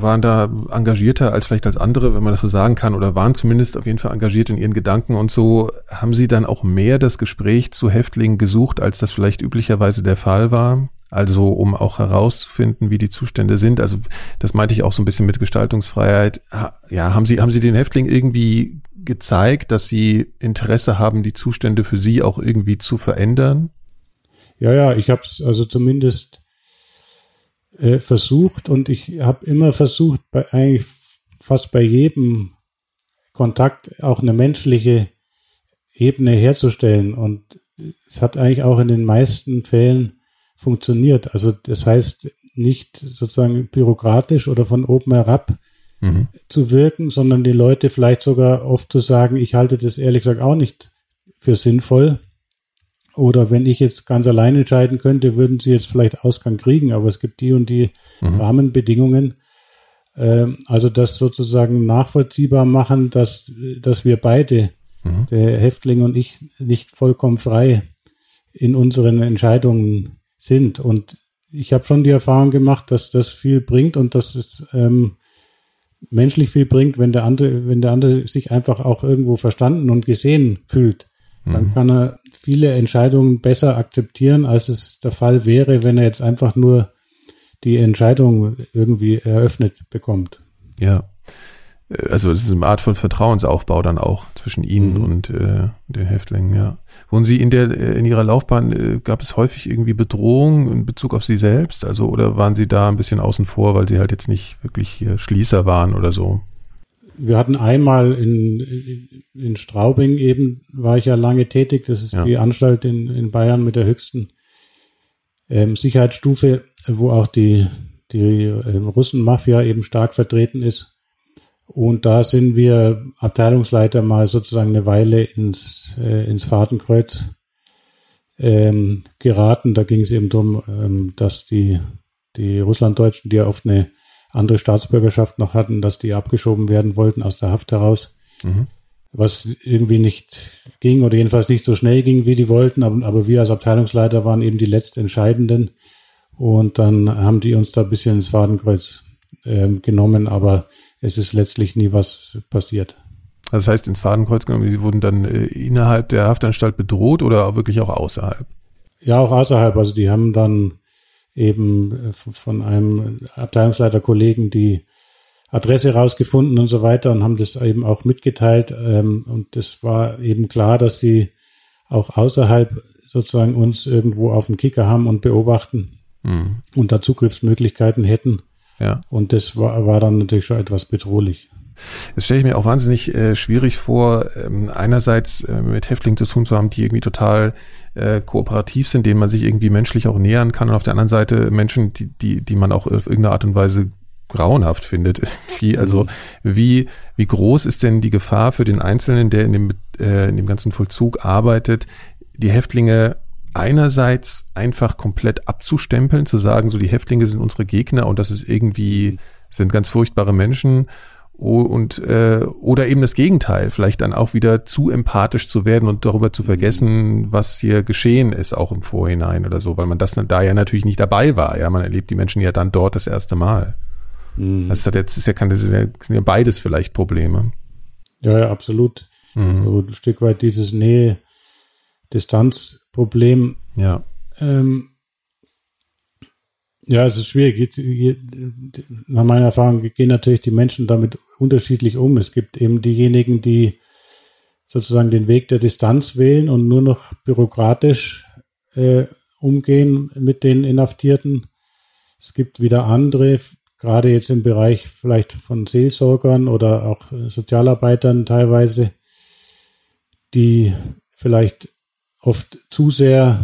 waren da engagierter als vielleicht als andere, wenn man das so sagen kann, oder waren zumindest auf jeden Fall engagiert in Ihren Gedanken und so, haben Sie dann auch mehr das Gespräch zu Häftlingen gesucht, als das vielleicht üblicherweise der Fall war? Also um auch herauszufinden, wie die Zustände sind. Also das meinte ich auch so ein bisschen mit Gestaltungsfreiheit. Ja, haben Sie, haben Sie den Häftlingen irgendwie gezeigt, dass Sie Interesse haben, die Zustände für Sie auch irgendwie zu verändern? Ja, ja, ich habe es also zumindest äh, versucht und ich habe immer versucht, bei eigentlich fast bei jedem Kontakt auch eine menschliche Ebene herzustellen und es hat eigentlich auch in den meisten Fällen funktioniert. Also das heißt nicht sozusagen bürokratisch oder von oben herab mhm. zu wirken, sondern die Leute vielleicht sogar oft zu sagen, ich halte das ehrlich gesagt auch nicht für sinnvoll oder wenn ich jetzt ganz allein entscheiden könnte, würden sie jetzt vielleicht Ausgang kriegen, aber es gibt die und die mhm. Rahmenbedingungen. Ähm, also das sozusagen nachvollziehbar machen, dass, dass wir beide, mhm. der Häftling und ich, nicht vollkommen frei in unseren Entscheidungen sind. Und ich habe schon die Erfahrung gemacht, dass das viel bringt und dass es ähm, menschlich viel bringt, wenn der andere, wenn der andere sich einfach auch irgendwo verstanden und gesehen fühlt. Dann mhm. kann er viele Entscheidungen besser akzeptieren, als es der Fall wäre, wenn er jetzt einfach nur die Entscheidung irgendwie eröffnet bekommt. Ja. Äh, also es ist eine Art von Vertrauensaufbau dann auch zwischen Ihnen mhm. und äh, den Häftlingen, ja. Wurden Sie in der äh, in Ihrer Laufbahn äh, gab es häufig irgendwie Bedrohungen in Bezug auf Sie selbst, also oder waren Sie da ein bisschen außen vor, weil Sie halt jetzt nicht wirklich Schließer waren oder so? Wir hatten einmal in, in, in Straubing eben, war ich ja lange tätig, das ist ja. die Anstalt in, in Bayern mit der höchsten ähm, Sicherheitsstufe, wo auch die, die äh, Russenmafia eben stark vertreten ist. Und da sind wir Abteilungsleiter mal sozusagen eine Weile ins, äh, ins Fadenkreuz ähm, geraten. Da ging es eben darum, ähm, dass die, die Russlanddeutschen, die ja oft eine andere Staatsbürgerschaft noch hatten, dass die abgeschoben werden wollten aus der Haft heraus. Mhm. Was irgendwie nicht ging oder jedenfalls nicht so schnell ging, wie die wollten. Aber, aber wir als Abteilungsleiter waren eben die letztentscheidenden. Und dann haben die uns da ein bisschen ins Fadenkreuz ähm, genommen. Aber es ist letztlich nie was passiert. Also das heißt, ins Fadenkreuz genommen, die wurden dann äh, innerhalb der Haftanstalt bedroht oder auch wirklich auch außerhalb? Ja, auch außerhalb. Also die haben dann eben äh, von einem Abteilungsleiterkollegen die Adresse rausgefunden und so weiter und haben das eben auch mitgeteilt. Ähm, und das war eben klar, dass sie auch außerhalb sozusagen uns irgendwo auf dem Kicker haben und beobachten mhm. und da Zugriffsmöglichkeiten hätten. Ja. Und das war, war dann natürlich schon etwas bedrohlich. Das stelle ich mir auch wahnsinnig äh, schwierig vor, ähm, einerseits äh, mit Häftlingen zu tun zu haben, die irgendwie total äh, kooperativ sind, denen man sich irgendwie menschlich auch nähern kann und auf der anderen Seite Menschen, die, die, die man auch auf irgendeine Art und Weise grauenhaft findet. Wie, also mhm. wie, wie groß ist denn die Gefahr für den Einzelnen, der in dem, äh, in dem ganzen Vollzug arbeitet, die Häftlinge einerseits einfach komplett abzustempeln, zu sagen, so die Häftlinge sind unsere Gegner und das ist irgendwie, sind ganz furchtbare Menschen und äh, oder eben das Gegenteil, vielleicht dann auch wieder zu empathisch zu werden und darüber zu vergessen, was hier geschehen ist, auch im Vorhinein oder so, weil man das da ja natürlich nicht dabei war. Ja, man erlebt die Menschen ja dann dort das erste Mal. Mhm. Das ist jetzt ist ja, kann, das ist ja, sind ja beides vielleicht Probleme. Ja, ja absolut. Mhm. So ein Stück weit dieses Nähe Distanzproblem. Ja. Ähm, ja, es ist schwierig. Nach meiner Erfahrung gehen natürlich die Menschen damit unterschiedlich um. Es gibt eben diejenigen, die sozusagen den Weg der Distanz wählen und nur noch bürokratisch äh, umgehen mit den Inhaftierten. Es gibt wieder andere, gerade jetzt im Bereich vielleicht von Seelsorgern oder auch Sozialarbeitern teilweise, die vielleicht oft zu sehr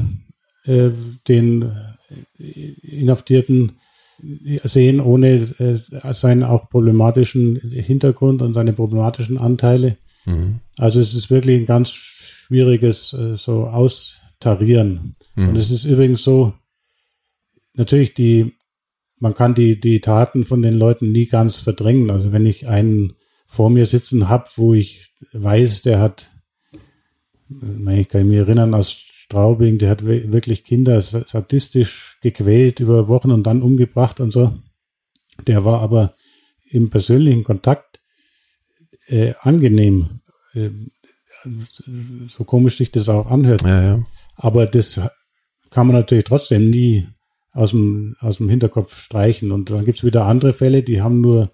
äh, den Inhaftierten sehen, ohne äh, seinen auch problematischen Hintergrund und seine problematischen Anteile. Mhm. Also es ist wirklich ein ganz schwieriges äh, so Austarieren. Mhm. Und es ist übrigens so, natürlich die, man kann die, die Taten von den Leuten nie ganz verdrängen. Also wenn ich einen vor mir sitzen habe, wo ich weiß, der hat ich kann mich erinnern aus Straubing, der hat wirklich Kinder sadistisch gequält über Wochen und dann umgebracht und so. Der war aber im persönlichen Kontakt äh, angenehm. Äh, so komisch sich das auch anhört. Ja, ja. Aber das kann man natürlich trotzdem nie aus dem, aus dem Hinterkopf streichen. Und dann gibt's wieder andere Fälle, die haben nur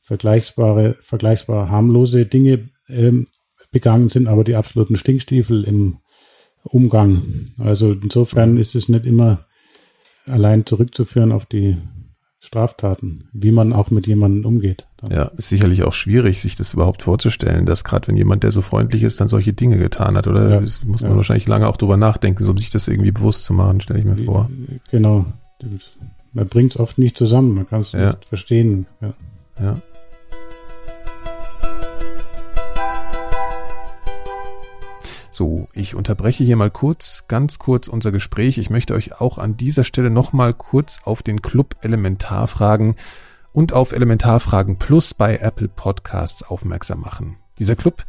vergleichbare, vergleichbar harmlose Dinge ähm, begangen sind, aber die absoluten Stinkstiefel im Umgang. Also insofern ist es nicht immer allein zurückzuführen auf die Straftaten, wie man auch mit jemandem umgeht. Dann. Ja, ist sicherlich auch schwierig, sich das überhaupt vorzustellen, dass gerade wenn jemand, der so freundlich ist, dann solche Dinge getan hat, oder? Ja, das muss man ja. wahrscheinlich lange auch drüber nachdenken, um sich das irgendwie bewusst zu machen, stelle ich mir vor. Genau. Man bringt es oft nicht zusammen, man kann es ja. nicht verstehen. Ja. ja. So, ich unterbreche hier mal kurz, ganz kurz unser Gespräch. Ich möchte euch auch an dieser Stelle nochmal kurz auf den Club Elementarfragen und auf Elementarfragen Plus bei Apple Podcasts aufmerksam machen. Dieser Club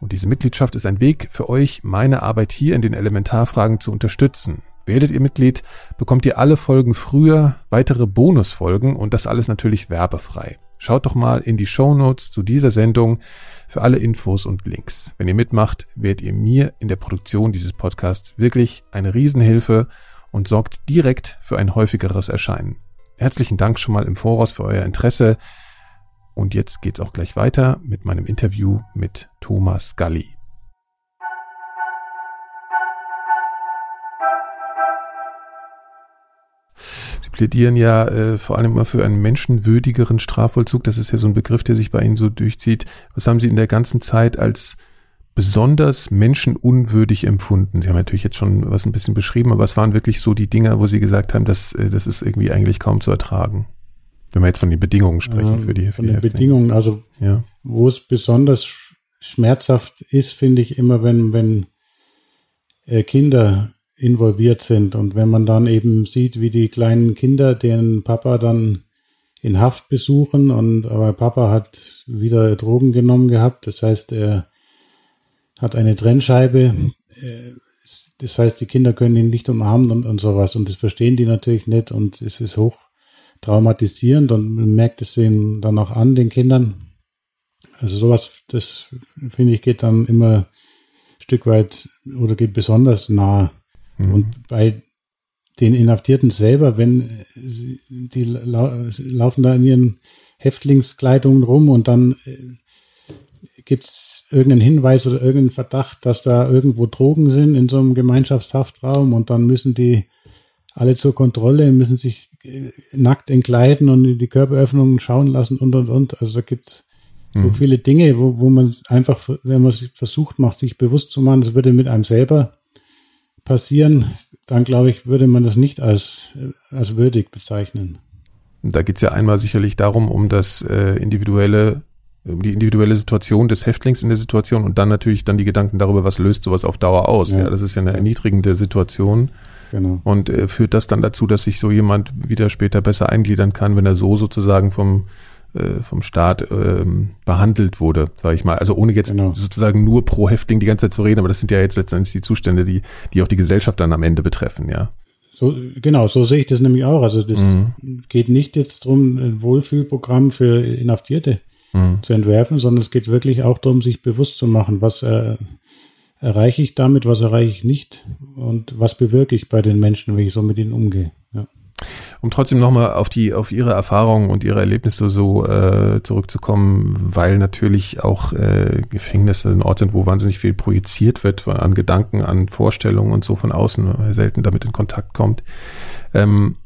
und diese Mitgliedschaft ist ein Weg für euch, meine Arbeit hier in den Elementarfragen zu unterstützen. Werdet ihr Mitglied, bekommt ihr alle Folgen früher, weitere Bonusfolgen und das alles natürlich werbefrei. Schaut doch mal in die Show Notes zu dieser Sendung für alle Infos und Links. Wenn ihr mitmacht, werdet ihr mir in der Produktion dieses Podcasts wirklich eine Riesenhilfe und sorgt direkt für ein häufigeres Erscheinen. Herzlichen Dank schon mal im Voraus für euer Interesse. Und jetzt geht's auch gleich weiter mit meinem Interview mit Thomas Galli. Sie plädieren ja äh, vor allem immer für einen menschenwürdigeren Strafvollzug. Das ist ja so ein Begriff, der sich bei Ihnen so durchzieht. Was haben Sie in der ganzen Zeit als besonders menschenunwürdig empfunden? Sie haben natürlich jetzt schon was ein bisschen beschrieben, aber was waren wirklich so die Dinge, wo Sie gesagt haben, dass äh, das ist irgendwie eigentlich kaum zu ertragen? Wenn wir jetzt von den Bedingungen sprechen ähm, für die Von den Bedingungen, also ja. wo es besonders schmerzhaft ist, finde ich immer, wenn, wenn äh, Kinder involviert sind und wenn man dann eben sieht, wie die kleinen Kinder den Papa dann in Haft besuchen und aber Papa hat wieder Drogen genommen gehabt, das heißt, er hat eine Trennscheibe. Äh, das heißt, die Kinder können ihn nicht umarmen und, und sowas. Und das verstehen die natürlich nicht und es ist hoch traumatisierend und man merkt es denen dann auch an, den Kindern. Also sowas, das finde ich, geht dann immer ein Stück weit oder geht besonders nah. Mhm. Und bei den Inhaftierten selber, wenn sie, die laufen da in ihren Häftlingskleidungen rum und dann äh, gibt's irgendeinen Hinweis oder irgendeinen Verdacht, dass da irgendwo Drogen sind in so einem Gemeinschaftshaftraum und dann müssen die alle zur Kontrolle, müssen sich äh, nackt entkleiden und in die Körperöffnungen schauen lassen und und und. Also da gibt's so mhm. viele Dinge, wo, wo man einfach, wenn man sich versucht macht, sich bewusst zu machen, das würde mit einem selber passieren, dann glaube ich, würde man das nicht als, als würdig bezeichnen. Da geht es ja einmal sicherlich darum, um das äh, individuelle die individuelle Situation des Häftlings in der Situation und dann natürlich dann die Gedanken darüber, was löst sowas auf Dauer aus. Ja, ja das ist ja eine erniedrigende Situation. Genau. Und äh, führt das dann dazu, dass sich so jemand wieder später besser eingliedern kann, wenn er so sozusagen vom äh, vom Staat ähm, behandelt wurde, sage ich mal. Also ohne jetzt genau. sozusagen nur pro Häftling die ganze Zeit zu reden, aber das sind ja jetzt letztendlich die Zustände, die die auch die Gesellschaft dann am Ende betreffen, ja. So, genau, so sehe ich das nämlich auch. Also das mhm. geht nicht jetzt drum, ein Wohlfühlprogramm für Inhaftierte mhm. zu entwerfen, sondern es geht wirklich auch darum, sich bewusst zu machen, was äh, erreiche ich damit, was erreiche ich nicht und was bewirke ich bei den Menschen, wenn ich so mit ihnen umgehe. Ja. Um trotzdem nochmal auf die, auf Ihre Erfahrungen und Ihre Erlebnisse so äh, zurückzukommen, weil natürlich auch äh, Gefängnisse ein Ort sind, wo wahnsinnig viel projiziert wird an Gedanken, an Vorstellungen und so von außen, selten damit in Kontakt kommt. Ähm,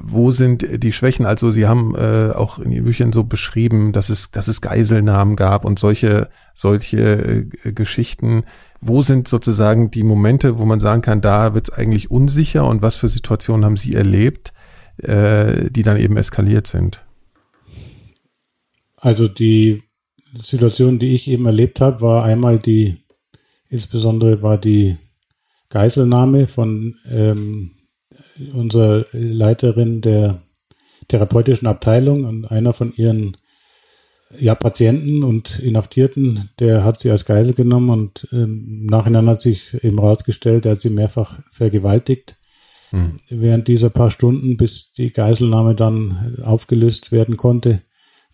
wo sind die Schwächen? Also Sie haben äh, auch in Ihren Büchern so beschrieben, dass es, dass es Geiselnahmen gab und solche, solche äh, Geschichten. Wo sind sozusagen die Momente, wo man sagen kann, da wird es eigentlich unsicher und was für Situationen haben Sie erlebt, äh, die dann eben eskaliert sind? Also die Situation, die ich eben erlebt habe, war einmal die, insbesondere war die Geiselnahme von ähm, unsere Leiterin der therapeutischen Abteilung und einer von ihren ja, Patienten und Inhaftierten, der hat sie als Geisel genommen und im Nachhinein hat sich eben rausgestellt, er hat sie mehrfach vergewaltigt. Hm. Während dieser paar Stunden, bis die Geiselnahme dann aufgelöst werden konnte.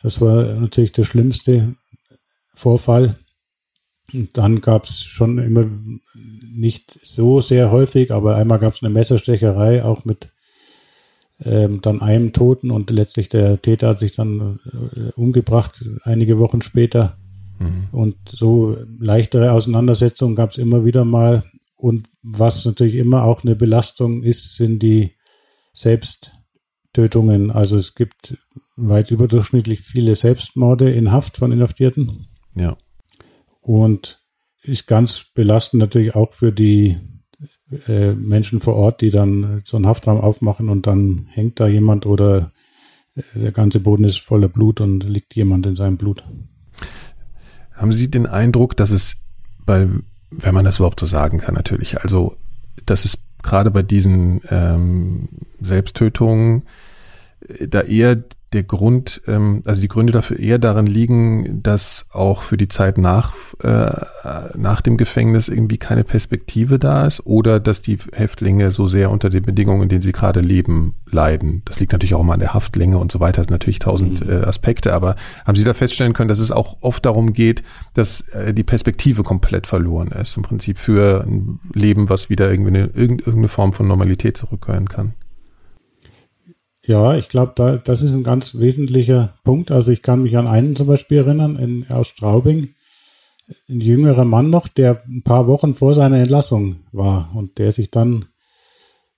Das war natürlich der schlimmste Vorfall. Und dann gab es schon immer nicht so sehr häufig, aber einmal gab es eine Messerstecherei, auch mit ähm, dann einem Toten und letztlich der Täter hat sich dann äh, umgebracht, einige Wochen später. Mhm. Und so leichtere Auseinandersetzungen gab es immer wieder mal. Und was natürlich immer auch eine Belastung ist, sind die Selbsttötungen. Also es gibt weit überdurchschnittlich viele Selbstmorde in Haft von Inhaftierten. Ja. Und ist ganz belastend natürlich auch für die äh, Menschen vor Ort, die dann so einen Haftraum aufmachen und dann hängt da jemand oder äh, der ganze Boden ist voller Blut und liegt jemand in seinem Blut. Haben Sie den Eindruck, dass es bei, wenn man das überhaupt so sagen kann, natürlich, also dass es gerade bei diesen ähm, Selbsttötungen äh, da eher der Grund, ähm, also die Gründe dafür eher darin liegen, dass auch für die Zeit nach, äh, nach dem Gefängnis irgendwie keine Perspektive da ist oder dass die Häftlinge so sehr unter den Bedingungen, in denen sie gerade leben, leiden. Das liegt natürlich auch immer an der Haftlänge und so weiter. Das sind natürlich tausend mhm. äh, Aspekte, aber haben Sie da feststellen können, dass es auch oft darum geht, dass äh, die Perspektive komplett verloren ist, im Prinzip für ein Leben, was wieder irgendwie eine, irgendeine Form von Normalität zurückkehren kann? Ja, ich glaube, da, das ist ein ganz wesentlicher Punkt. Also ich kann mich an einen zum Beispiel erinnern, in, aus Straubing, ein jüngerer Mann noch, der ein paar Wochen vor seiner Entlassung war und der sich dann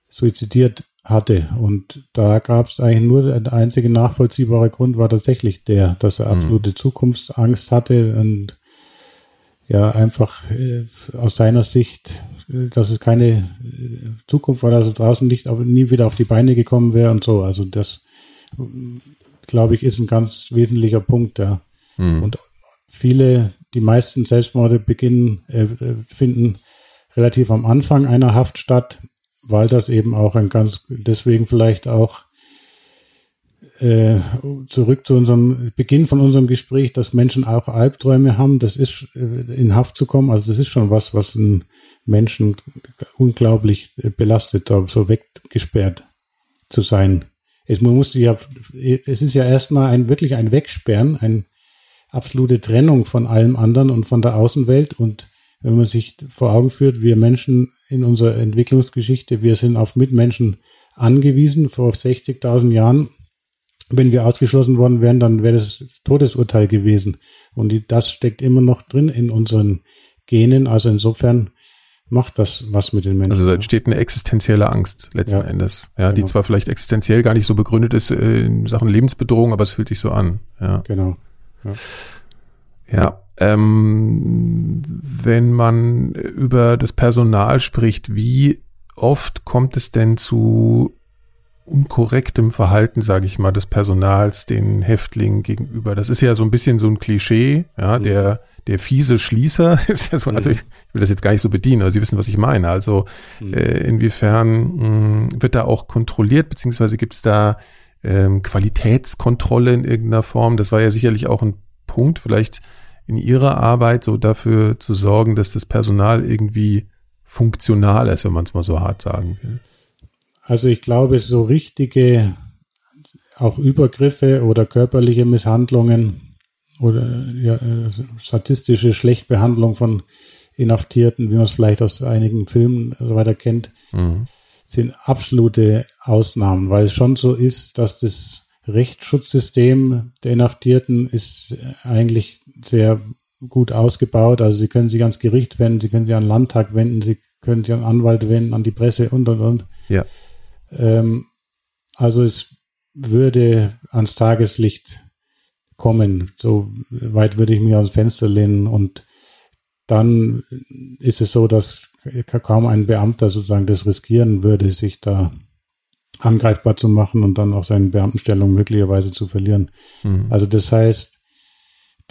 suizidiert hatte. Und da gab es eigentlich nur der einzige nachvollziehbare Grund war tatsächlich der, dass er mhm. absolute. Zukunftsangst hatte und ja einfach äh, aus seiner Sicht dass es keine äh, Zukunft war, dass er draußen nicht auf, nie wieder auf die Beine gekommen wäre und so. Also das, glaube ich, ist ein ganz wesentlicher Punkt, ja. Mhm. Und viele, die meisten Selbstmorde beginnen, äh, finden relativ am Anfang einer Haft statt, weil das eben auch ein ganz, deswegen vielleicht auch äh, zurück zu unserem Beginn von unserem Gespräch, dass Menschen auch Albträume haben, das ist äh, in Haft zu kommen, also das ist schon was, was einen Menschen unglaublich belastet, so weggesperrt zu sein. Es muss ja, es ist ja erstmal ein wirklich ein Wegsperren, eine absolute Trennung von allem anderen und von der Außenwelt und wenn man sich vor Augen führt, wir Menschen in unserer Entwicklungsgeschichte, wir sind auf Mitmenschen angewiesen. Vor 60.000 Jahren wenn wir ausgeschlossen worden wären, dann wäre das Todesurteil gewesen. Und die, das steckt immer noch drin in unseren Genen. Also insofern macht das was mit den Menschen. Also da entsteht eine existenzielle Angst letzten ja, Endes, ja, genau. die zwar vielleicht existenziell gar nicht so begründet ist äh, in Sachen Lebensbedrohung, aber es fühlt sich so an. Ja. Genau. Ja. ja. Ähm, wenn man über das Personal spricht, wie oft kommt es denn zu unkorrektem Verhalten, sage ich mal, des Personals den Häftlingen gegenüber. Das ist ja so ein bisschen so ein Klischee, ja, mhm. der der fiese Schließer ist ja so, also ich, ich will das jetzt gar nicht so bedienen, aber Sie wissen, was ich meine. Also mhm. äh, inwiefern mh, hm, wird da auch kontrolliert, beziehungsweise gibt es da ähm, Qualitätskontrolle in irgendeiner Form? Das war ja sicherlich auch ein Punkt, vielleicht in Ihrer Arbeit so dafür zu sorgen, dass das Personal irgendwie funktional ist, wenn man es mal so hart sagen will. Also ich glaube, so richtige auch Übergriffe oder körperliche Misshandlungen oder ja, äh, statistische Schlechtbehandlung von Inhaftierten, wie man es vielleicht aus einigen Filmen so weiter kennt, mhm. sind absolute Ausnahmen, weil es schon so ist, dass das Rechtsschutzsystem der Inhaftierten ist eigentlich sehr gut ausgebaut. Also sie können sich ans Gericht wenden, sie können sich an den Landtag wenden, sie können sich an Anwalt wenden, an die Presse und und und. Ja. Ähm, also es würde ans Tageslicht kommen. So weit würde ich aus dem Fenster lehnen und dann ist es so, dass kaum ein Beamter sozusagen das riskieren würde, sich da angreifbar zu machen und dann auch seine Beamtenstellung möglicherweise zu verlieren. Mhm. Also das heißt,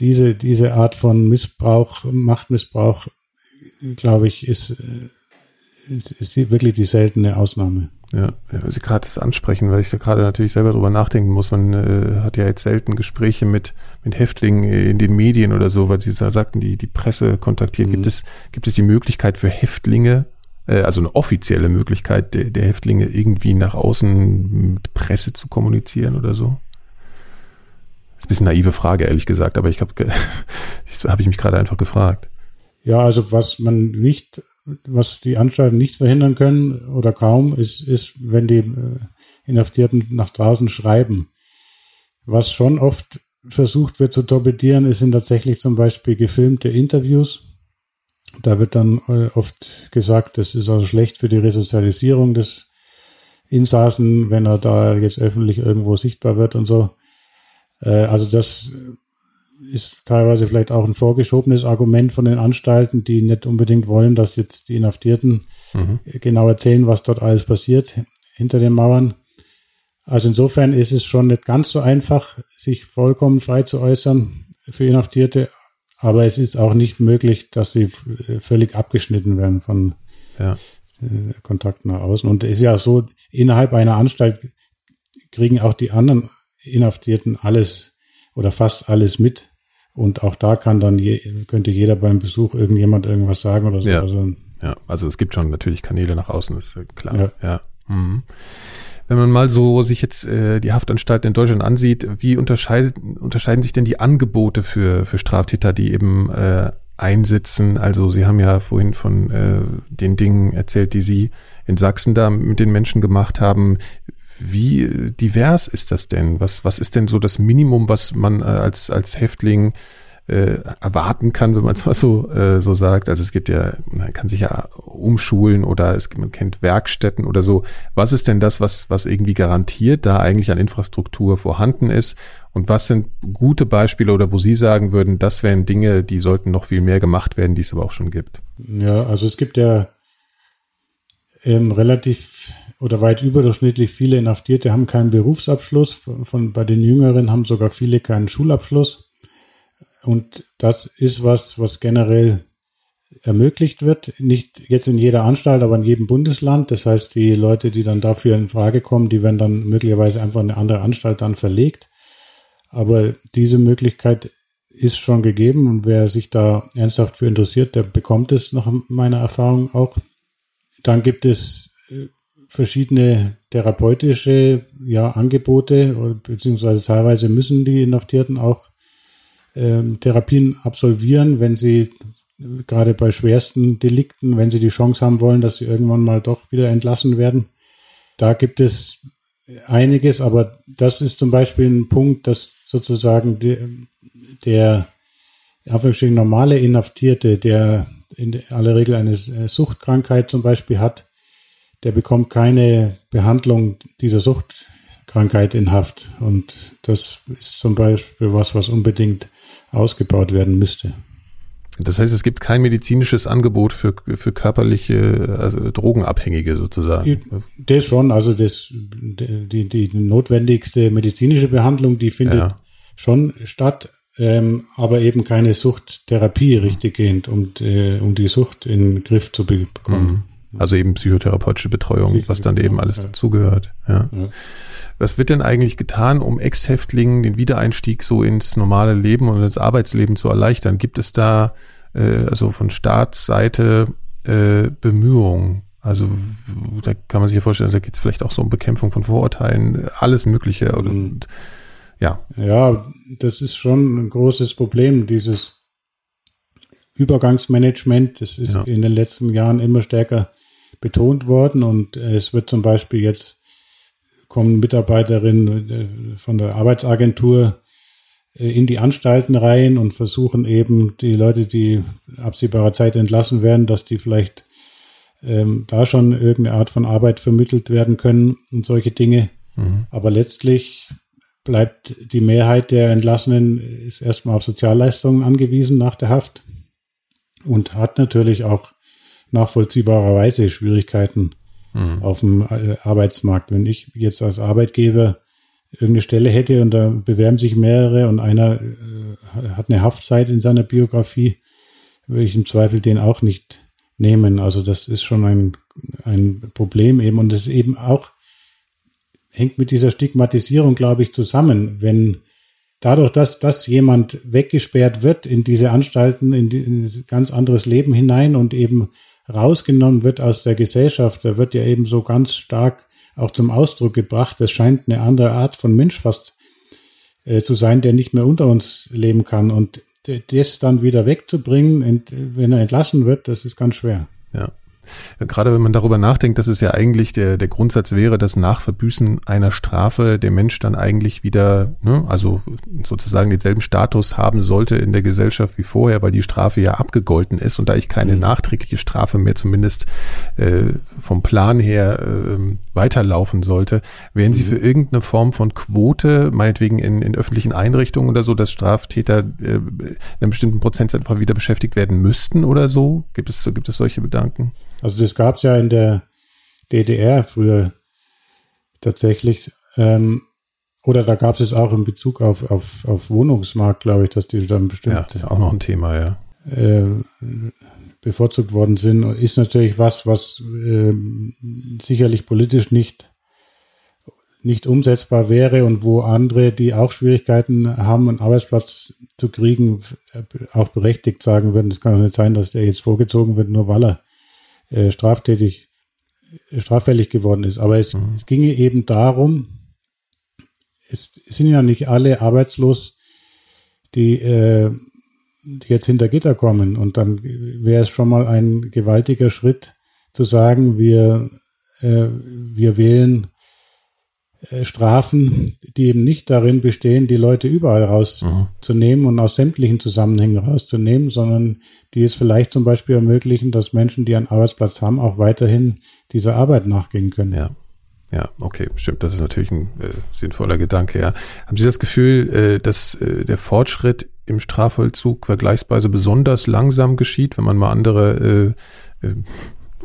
diese, diese Art von Missbrauch, Machtmissbrauch, glaube ich, ist, ist, ist wirklich die seltene Ausnahme. Ja, weil Sie gerade das ansprechen, weil ich da gerade natürlich selber drüber nachdenken muss. Man äh, hat ja jetzt selten Gespräche mit, mit Häftlingen in den Medien oder so, weil Sie da sagten, die, die Presse kontaktieren. Mhm. Gibt es, gibt es die Möglichkeit für Häftlinge, äh, also eine offizielle Möglichkeit der, der Häftlinge irgendwie nach außen mit Presse zu kommunizieren oder so? Das ist ein bisschen naive Frage, ehrlich gesagt, aber ich habe, habe ich mich gerade einfach gefragt. Ja, also was man nicht was die Anstalten nicht verhindern können oder kaum, ist, ist wenn die äh, Inhaftierten nach draußen schreiben. Was schon oft versucht wird zu torpedieren, sind tatsächlich zum Beispiel gefilmte Interviews. Da wird dann äh, oft gesagt, das ist also schlecht für die Resozialisierung des Insassen, wenn er da jetzt öffentlich irgendwo sichtbar wird und so. Äh, also das ist teilweise vielleicht auch ein vorgeschobenes Argument von den Anstalten, die nicht unbedingt wollen, dass jetzt die Inhaftierten mhm. genau erzählen, was dort alles passiert hinter den Mauern. Also insofern ist es schon nicht ganz so einfach, sich vollkommen frei zu äußern für Inhaftierte, aber es ist auch nicht möglich, dass sie völlig abgeschnitten werden von ja. Äh, Kontakten nach außen. Und es ist ja so, innerhalb einer Anstalt kriegen auch die anderen Inhaftierten alles oder fast alles mit. Und auch da kann dann je, könnte jeder beim Besuch irgendjemand irgendwas sagen oder so. Ja. Also, Ja, also es gibt schon natürlich Kanäle nach außen, ist klar. Ja. Ja. Mhm. Wenn man mal so sich jetzt äh, die Haftanstalten in Deutschland ansieht, wie unterscheidet, unterscheiden sich denn die Angebote für, für Straftäter, die eben äh, einsitzen? Also Sie haben ja vorhin von äh, den Dingen erzählt, die Sie in Sachsen da mit den Menschen gemacht haben. Wie divers ist das denn? Was, was ist denn so das Minimum, was man äh, als, als Häftling äh, erwarten kann, wenn man es mal so, äh, so sagt. Also es gibt ja, man kann sich ja umschulen oder es, man kennt Werkstätten oder so. Was ist denn das, was, was irgendwie garantiert da eigentlich an Infrastruktur vorhanden ist? Und was sind gute Beispiele oder wo Sie sagen würden, das wären Dinge, die sollten noch viel mehr gemacht werden, die es aber auch schon gibt? Ja, also es gibt ja ähm, relativ oder weit überdurchschnittlich viele Inhaftierte haben keinen Berufsabschluss. Von, von bei den Jüngeren haben sogar viele keinen Schulabschluss. Und das ist was, was generell ermöglicht wird. Nicht jetzt in jeder Anstalt, aber in jedem Bundesland. Das heißt, die Leute, die dann dafür in Frage kommen, die werden dann möglicherweise einfach in eine andere Anstalt dann verlegt. Aber diese Möglichkeit ist schon gegeben und wer sich da ernsthaft für interessiert, der bekommt es nach meiner Erfahrung auch. Dann gibt es äh, verschiedene therapeutische ja, Angebote, beziehungsweise teilweise müssen die Inhaftierten auch ähm, Therapien absolvieren, wenn sie äh, gerade bei schwersten Delikten, wenn sie die Chance haben wollen, dass sie irgendwann mal doch wieder entlassen werden. Da gibt es einiges, aber das ist zum Beispiel ein Punkt, dass sozusagen der, der normale Inhaftierte, der in aller Regel eine Suchtkrankheit zum Beispiel hat, der bekommt keine Behandlung dieser Suchtkrankheit in Haft. Und das ist zum Beispiel was, was unbedingt ausgebaut werden müsste. Das heißt, es gibt kein medizinisches Angebot für, für körperliche also Drogenabhängige sozusagen. Das schon, also das, die, die notwendigste medizinische Behandlung, die findet Ja. schon statt, ähm, aber eben keine Suchttherapie richtiggehend, um, äh, um die Sucht in den Griff zu be- bekommen. Also eben psychotherapeutische Betreuung, was dann eben genau, alles dazugehört. Ja. Was wird denn eigentlich getan, um Ex-Häftlingen den Wiedereinstieg so ins normale Leben und ins Arbeitsleben zu erleichtern? Gibt es da äh, also von Staatsseite äh, Bemühungen? Also da kann man sich ja vorstellen, da geht es vielleicht auch so um Bekämpfung von Vorurteilen, alles Mögliche. Oder, Mhm. ja, Ja, das ist schon ein großes Problem, dieses Übergangsmanagement. Das ist Ja. in den letzten Jahren immer stärker betont worden und äh, es wird zum Beispiel jetzt kommen Mitarbeiterinnen äh, von der Arbeitsagentur äh, in die Anstalten rein und versuchen eben die Leute, die absehbarer Zeit entlassen werden, dass die vielleicht ähm, da schon irgendeine Art von Arbeit vermittelt werden können und solche Dinge. mhm. Aber letztlich bleibt die Mehrheit der Entlassenen ist erstmal auf Sozialleistungen angewiesen nach der Haft und hat natürlich auch nachvollziehbarerweise Schwierigkeiten Mhm. auf dem äh, Arbeitsmarkt. Wenn ich jetzt als Arbeitgeber irgendeine Stelle hätte und da bewerben sich mehrere und einer äh, hat eine Haftzeit in seiner Biografie, würde ich im Zweifel den auch nicht nehmen. Also das ist schon ein, ein Problem eben und es ist eben auch hängt mit dieser Stigmatisierung, glaube ich, zusammen. Wenn dadurch, dass, dass jemand weggesperrt wird in diese Anstalten, in, die, in ein ganz anderes Leben hinein und eben rausgenommen wird aus der Gesellschaft, da wird ja eben so ganz stark auch zum Ausdruck gebracht, das scheint eine andere Art von Mensch fast äh, zu sein, der nicht mehr unter uns leben kann. Und das dann wieder wegzubringen, wenn er entlassen wird, das ist ganz schwer. Ja. Gerade wenn man darüber nachdenkt, dass es ja eigentlich der, der Grundsatz wäre, dass nach Verbüßen einer Strafe der Mensch dann eigentlich wieder, ne, also sozusagen denselben Status haben sollte in der Gesellschaft wie vorher, weil die Strafe ja abgegolten ist und da ich keine nachträgliche Strafe mehr zumindest äh, vom Plan her äh, weiterlaufen sollte, wären Sie für irgendeine Form von Quote, meinetwegen in, in öffentlichen Einrichtungen oder so, dass Straftäter äh, in einem bestimmten Prozentsatz einfach wieder beschäftigt werden müssten oder so? Gibt es, gibt es solche Bedanken? Also das gab es ja in der DDR früher tatsächlich. Ähm, oder da gab es es auch in Bezug auf, auf, auf Wohnungsmarkt, glaube ich, dass die dann Ja, bestimmt das ist auch noch ein Thema, ja. äh, bevorzugt worden sind. Ist natürlich was, was ähm, sicherlich politisch nicht nicht umsetzbar wäre und wo andere, die auch Schwierigkeiten haben, einen Arbeitsplatz zu kriegen, auch berechtigt sagen würden, es kann doch nicht sein, dass der jetzt vorgezogen wird, nur weil er äh, straftätig, äh, straffällig geworden ist. Aber es, mhm. es ginge eben darum, es sind ja nicht alle arbeitslos, die, äh, die jetzt hinter Gitter kommen. Und dann wäre es schon mal ein gewaltiger Schritt zu sagen, wir, äh, wir wählen äh, Strafen, die eben nicht darin bestehen, die Leute überall rauszunehmen mhm. und aus sämtlichen Zusammenhängen rauszunehmen, sondern die es vielleicht zum Beispiel ermöglichen, dass Menschen, die einen Arbeitsplatz haben, auch weiterhin dieser Arbeit nachgehen können. Ja. Ja, okay, stimmt. Das ist natürlich ein äh, sinnvoller Gedanke. Ja. Haben Sie das Gefühl, äh, dass äh, der Fortschritt im Strafvollzug vergleichsweise besonders langsam geschieht, wenn man mal andere äh, äh,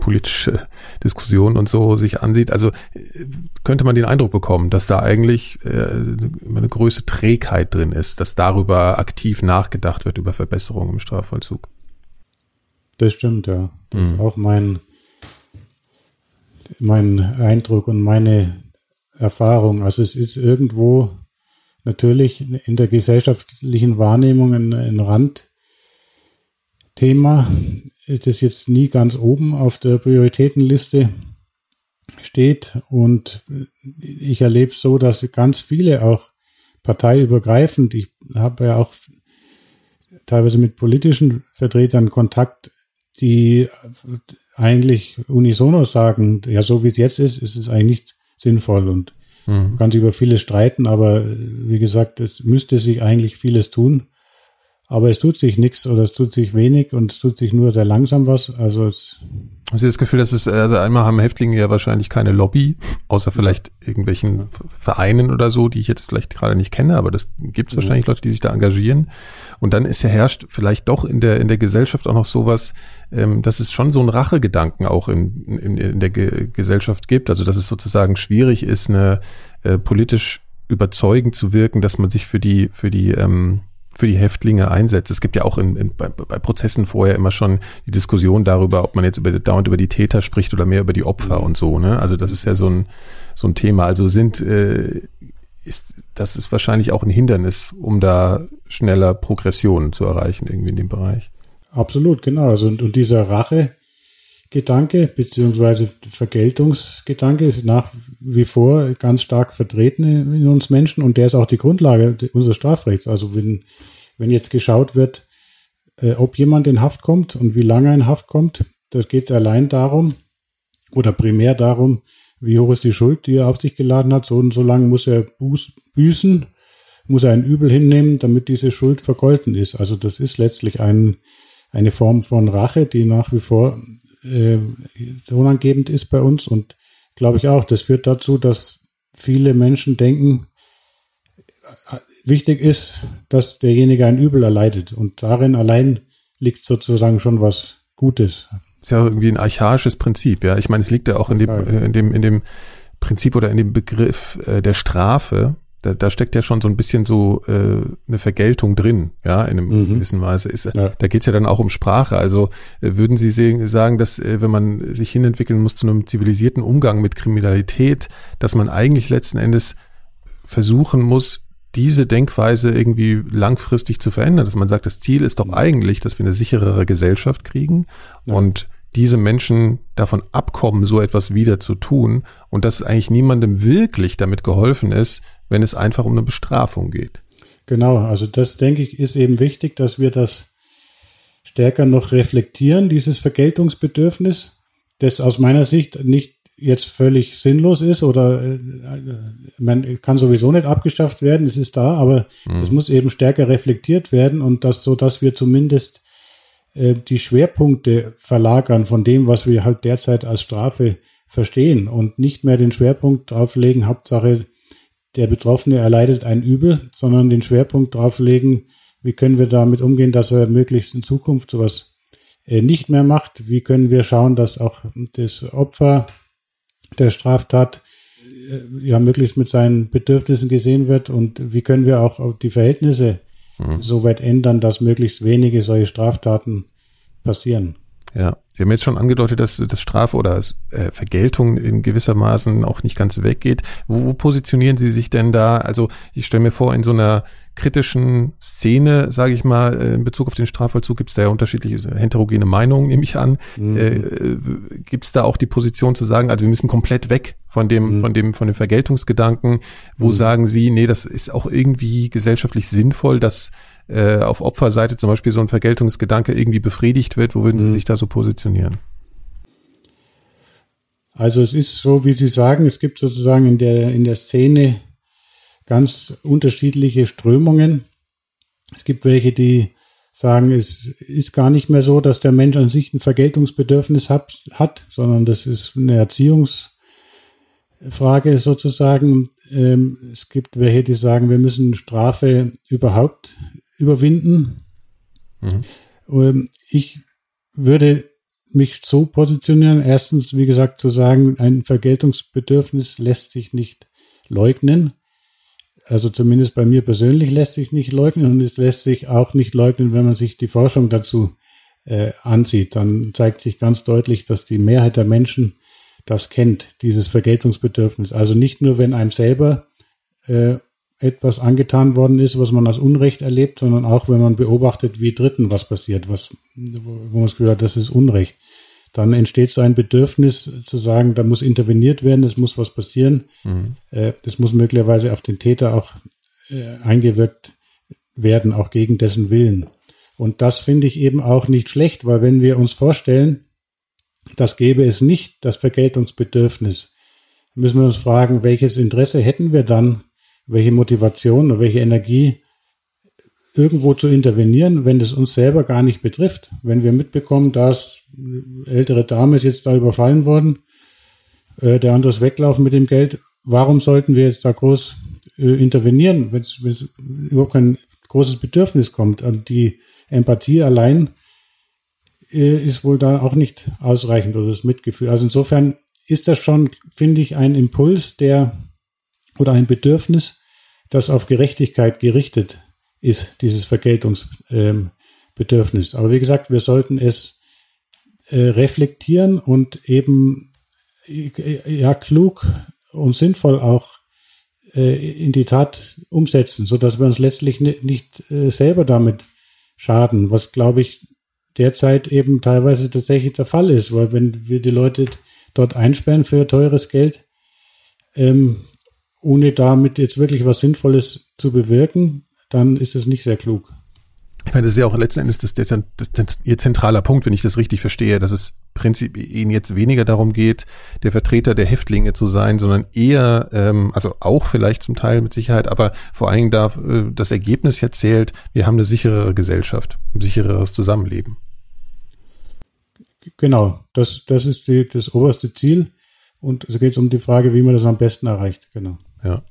politische Diskussionen und so sich ansieht? Also äh, könnte man den Eindruck bekommen, dass da eigentlich äh, eine größere Trägheit drin ist, dass darüber aktiv nachgedacht wird über Verbesserungen im Strafvollzug. Das stimmt, ja. Das mhm. ist auch mein mein Eindruck und meine Erfahrung. Also es ist irgendwo natürlich in der gesellschaftlichen Wahrnehmung ein, ein Randthema, das jetzt nie ganz oben auf der Prioritätenliste steht. Und ich erlebe es so, dass ganz viele auch parteiübergreifend, ich habe ja auch teilweise mit politischen Vertretern Kontakt, die eigentlich unisono sagen, ja, so wie es jetzt ist, ist es eigentlich nicht sinnvoll und mhm. man kann sich über vieles streiten, aber wie gesagt, es müsste sich eigentlich vieles tun. Aber es tut sich nichts oder es tut sich wenig und es tut sich nur sehr langsam was. Also es haben Sie das Gefühl, dass es, also einmal haben Häftlinge ja wahrscheinlich keine Lobby, außer vielleicht irgendwelchen Vereinen oder so, die ich jetzt vielleicht gerade nicht kenne, aber das gibt es mhm. wahrscheinlich Leute, die sich da engagieren. Und dann ist ja herrscht vielleicht doch in der, in der Gesellschaft auch noch sowas, ähm, dass es schon so einen Rachegedanken auch in, in, in der Ge Gesellschaft gibt. Also dass es sozusagen schwierig ist, eine äh, politisch überzeugend zu wirken, dass man sich für die, für die ähm, für die Häftlinge einsetzt. Es gibt ja auch in, in, bei, bei, Prozessen vorher immer schon die Diskussion darüber, ob man jetzt über, dauernd über die Täter spricht oder mehr über die Opfer mhm. und so. Ne? Also das ist ja so ein, so ein Thema. Also sind, äh, ist, das ist wahrscheinlich auch ein Hindernis, um da schneller Progression zu erreichen irgendwie in dem Bereich. Absolut, genau. Also und, und dieser Rache, Gedanke beziehungsweise Vergeltungsgedanke ist nach wie vor ganz stark vertreten in uns Menschen und der ist auch die Grundlage unseres Strafrechts. Also wenn, wenn jetzt geschaut wird, äh, ob jemand in Haft kommt und wie lange er in Haft kommt, das geht allein darum oder primär darum, wie hoch ist die Schuld, die er auf sich geladen hat. So und so lange muss er buß, büßen, muss er ein Übel hinnehmen, damit diese Schuld vergolten ist. Also das ist letztlich ein, eine Form von Rache, die nach wie vor äh, tonangebend ist bei uns und glaube ich auch, das führt dazu, dass viele Menschen denken, wichtig ist, dass derjenige ein Übel erleidet und darin allein liegt sozusagen schon was Gutes. Das ist ja irgendwie ein archaisches Prinzip, ja. Ich meine, es liegt ja auch in dem, äh, in dem, in dem Prinzip oder in dem Begriff äh, der Strafe, da, da steckt ja schon so ein bisschen so äh, eine Vergeltung drin, ja, in einem mhm. gewissen Weise. Ist, ja. Da geht's ja dann auch um Sprache. Also äh, würden Sie sagen, dass äh, wenn man sich hinentwickeln muss zu einem zivilisierten Umgang mit Kriminalität, dass man eigentlich letzten Endes versuchen muss, diese Denkweise irgendwie langfristig zu verändern, dass man sagt, das Ziel ist doch mhm. eigentlich, dass wir eine sicherere Gesellschaft kriegen ja. und diese Menschen davon abkommen, so etwas wieder zu tun und dass eigentlich niemandem wirklich damit geholfen ist, wenn es einfach um eine Bestrafung geht. Genau, also das denke ich ist eben wichtig, dass wir das stärker noch reflektieren, dieses Vergeltungsbedürfnis, das aus meiner Sicht nicht jetzt völlig sinnlos ist oder äh, man kann sowieso nicht abgeschafft werden, es ist da, aber mhm. es muss eben stärker reflektiert werden und das so, dass wir zumindest äh, die Schwerpunkte verlagern von dem, was wir halt derzeit als Strafe verstehen und nicht mehr den Schwerpunkt drauflegen, Hauptsache der Betroffene erleidet ein Übel, sondern den Schwerpunkt drauf legen, wie können wir damit umgehen, dass er möglichst in Zukunft sowas äh, nicht mehr macht? Wie können wir schauen, dass auch das Opfer der Straftat äh, ja möglichst mit seinen Bedürfnissen gesehen wird? Und wie können wir auch die Verhältnisse mhm. so weit ändern, dass möglichst wenige solche Straftaten passieren? Ja, Sie haben jetzt schon angedeutet, dass das Strafe oder äh, Vergeltung in gewissermaßen auch nicht ganz weggeht. Wo, wo positionieren Sie sich denn da? Also ich stelle mir vor, in so einer kritischen Szene, sage ich mal, äh, in Bezug auf den Strafvollzug gibt es da ja unterschiedliche heterogene Meinungen, nehme ich an. Mhm. Äh, gibt es da auch die Position zu sagen, also wir müssen komplett weg von dem, mhm. von dem, von dem Vergeltungsgedanken? Wo mhm. sagen Sie, nee, das ist auch irgendwie gesellschaftlich sinnvoll, dass äh, auf Opferseite zum Beispiel so ein Vergeltungsgedanke irgendwie befriedigt wird? Wo würden Sie mhm. sich da so positionieren? Also es ist so, wie Sie sagen, es gibt sozusagen in der, in der Szene ganz unterschiedliche Strömungen. Es gibt welche, die sagen, es ist gar nicht mehr so, dass der Mensch an sich ein Vergeltungsbedürfnis hat, hat sondern das ist eine Erziehungsfrage sozusagen. Ähm, es gibt welche, die sagen, wir müssen Strafe überhaupt überwinden. Mhm. Ähm, ich würde mich so positionieren. Erstens, wie gesagt, zu sagen, ein Vergeltungsbedürfnis lässt sich nicht leugnen. Also zumindest bei mir persönlich lässt sich nicht leugnen und es lässt sich auch nicht leugnen, wenn man sich die Forschung dazu äh, ansieht. Dann zeigt sich ganz deutlich, dass die Mehrheit der Menschen das kennt, dieses Vergeltungsbedürfnis. Also nicht nur, wenn einem selber äh, etwas angetan worden ist, was man als Unrecht erlebt, sondern auch, wenn man beobachtet, wie Dritten was passiert, was, wo man das Gefühl hat, das ist Unrecht. Dann entsteht so ein Bedürfnis zu sagen, da muss interveniert werden, es muss was passieren. Mhm. Äh, das muss möglicherweise auf den Täter auch äh, eingewirkt werden, auch gegen dessen Willen. Und das finde ich eben auch nicht schlecht, weil wenn wir uns vorstellen, das gäbe es nicht, das Vergeltungsbedürfnis, müssen wir uns fragen, welches Interesse hätten wir dann, welche Motivation und welche Energie irgendwo zu intervenieren, wenn es uns selber gar nicht betrifft. Wenn wir mitbekommen, dass ältere Dame ist jetzt da überfallen worden, äh, der andere ist weglaufen mit dem Geld, warum sollten wir jetzt da groß äh, intervenieren, wenn es überhaupt kein großes Bedürfnis kommt? Und die Empathie allein äh, ist wohl da auch nicht ausreichend oder das Mitgefühl. Also insofern ist das schon, finde ich, ein Impuls, der oder ein Bedürfnis, das auf Gerechtigkeit gerichtet ist, dieses Vergeltungsbedürfnis. Ähm, Aber wie gesagt, wir sollten es äh, reflektieren und eben äh, ja klug und sinnvoll auch äh, in die Tat umsetzen, so dass wir uns letztlich nicht selber damit schaden, was glaube ich derzeit eben teilweise tatsächlich der Fall ist, weil wenn wir die Leute dort einsperren für teures Geld, ähm, ohne damit jetzt wirklich was Sinnvolles zu bewirken, dann ist es nicht sehr klug. Ich meine, das ist ja auch letzten Endes das, das, das, Ihr zentraler Punkt, wenn ich das richtig verstehe, dass es Prinzip Ihnen jetzt weniger darum geht, der Vertreter der Häftlinge zu sein, sondern eher, ähm, also auch vielleicht zum Teil mit Sicherheit, aber vor allen Dingen darf äh, das Ergebnis ja zählt, wir haben eine sicherere Gesellschaft, ein sichereres Zusammenleben. Genau, das, das ist die, das oberste Ziel. Und es geht um die Frage, wie man das am besten erreicht. Genau. Ja.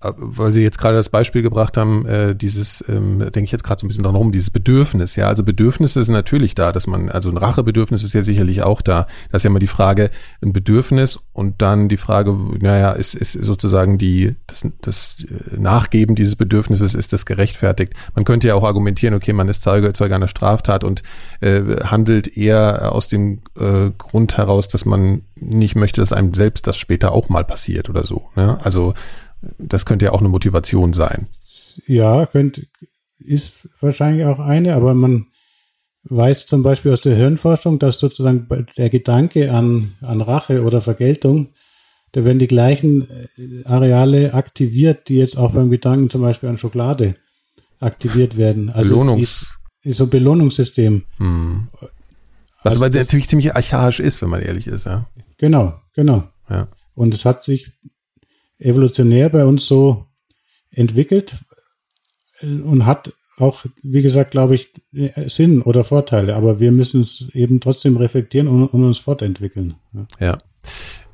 Äh, weil Sie jetzt gerade das Beispiel gebracht haben, äh, dieses, ähm, denke ich jetzt gerade so ein bisschen dran rum, dieses Bedürfnis, ja, also Bedürfnisse sind natürlich da, dass man, also ein Rachebedürfnis ist ja sicherlich auch da. Das ist ja immer die Frage, ein Bedürfnis und dann die Frage, naja, ist, ist sozusagen die, das, das Nachgeben dieses Bedürfnisses, ist das gerechtfertigt? Man könnte ja auch argumentieren, okay, man ist Zeuge, Zeuge einer Straftat und äh, handelt eher aus dem äh, Grund heraus, dass man nicht möchte, dass einem selbst das später auch mal passiert oder so. Ne? Also das könnte ja auch eine Motivation sein. Ja, könnte, ist wahrscheinlich auch eine, aber man weiß zum Beispiel aus der Hirnforschung, dass sozusagen der Gedanke an, an Rache oder Vergeltung, da werden die gleichen äh, Areale aktiviert, die jetzt auch beim Gedanken zum Beispiel an Schokolade aktiviert werden. Also Belohnungs ist, ist so ein Belohnungssystem. Hm. Was also aber natürlich ziemlich archaisch ist, wenn man ehrlich ist, ja. Genau, genau. Ja. Und es hat sich evolutionär bei uns so entwickelt und hat auch, wie gesagt, glaube ich, Sinn oder Vorteile, aber wir müssen es eben trotzdem reflektieren und, und uns fortentwickeln. Ja. ja.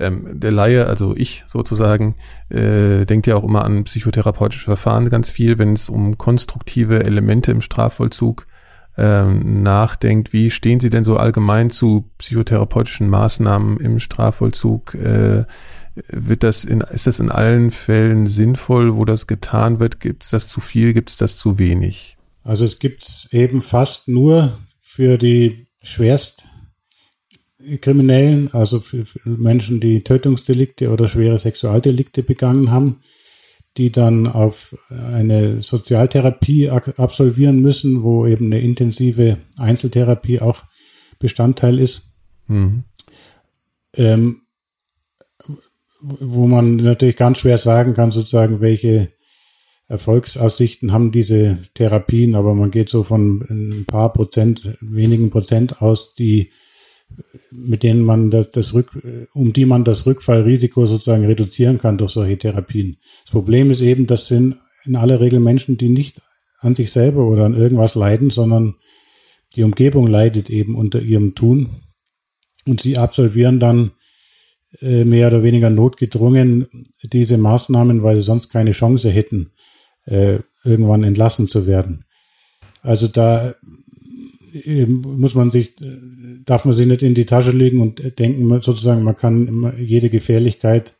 Ähm, der Laie, also ich sozusagen, äh, denkt ja auch immer an psychotherapeutische Verfahren ganz viel, wenn es um konstruktive Elemente im Strafvollzug ähm, nachdenkt. Wie stehen Sie denn so allgemein zu psychotherapeutischen Maßnahmen im Strafvollzug? Äh, wird das in, ist das in allen Fällen sinnvoll, wo das getan wird? Gibt es das zu viel, gibt es das zu wenig? Also es gibt eben fast nur für die schwerst Kriminellen, also für, für Menschen, die Tötungsdelikte oder schwere Sexualdelikte begangen haben, die dann auf eine Sozialtherapie absolvieren müssen, wo eben eine intensive Einzeltherapie auch Bestandteil ist. Mhm. Ähm, wo man natürlich ganz schwer sagen kann, sozusagen, welche Erfolgsaussichten haben diese Therapien, aber man geht so von ein paar Prozent, wenigen Prozent aus, die mit denen man das, das Rück, um die man das Rückfallrisiko sozusagen reduzieren kann durch solche Therapien. Das Problem ist eben, das sind in aller Regel Menschen, die nicht an sich selber oder an irgendwas leiden, sondern die Umgebung leidet eben unter ihrem Tun. Und sie absolvieren dann mehr oder weniger notgedrungen diese Maßnahmen, weil sie sonst keine Chance hätten, äh, irgendwann entlassen zu werden. Also da äh, muss man sich, darf man sich nicht in die Tasche legen und denken, sozusagen, man kann jede Gefährlichkeit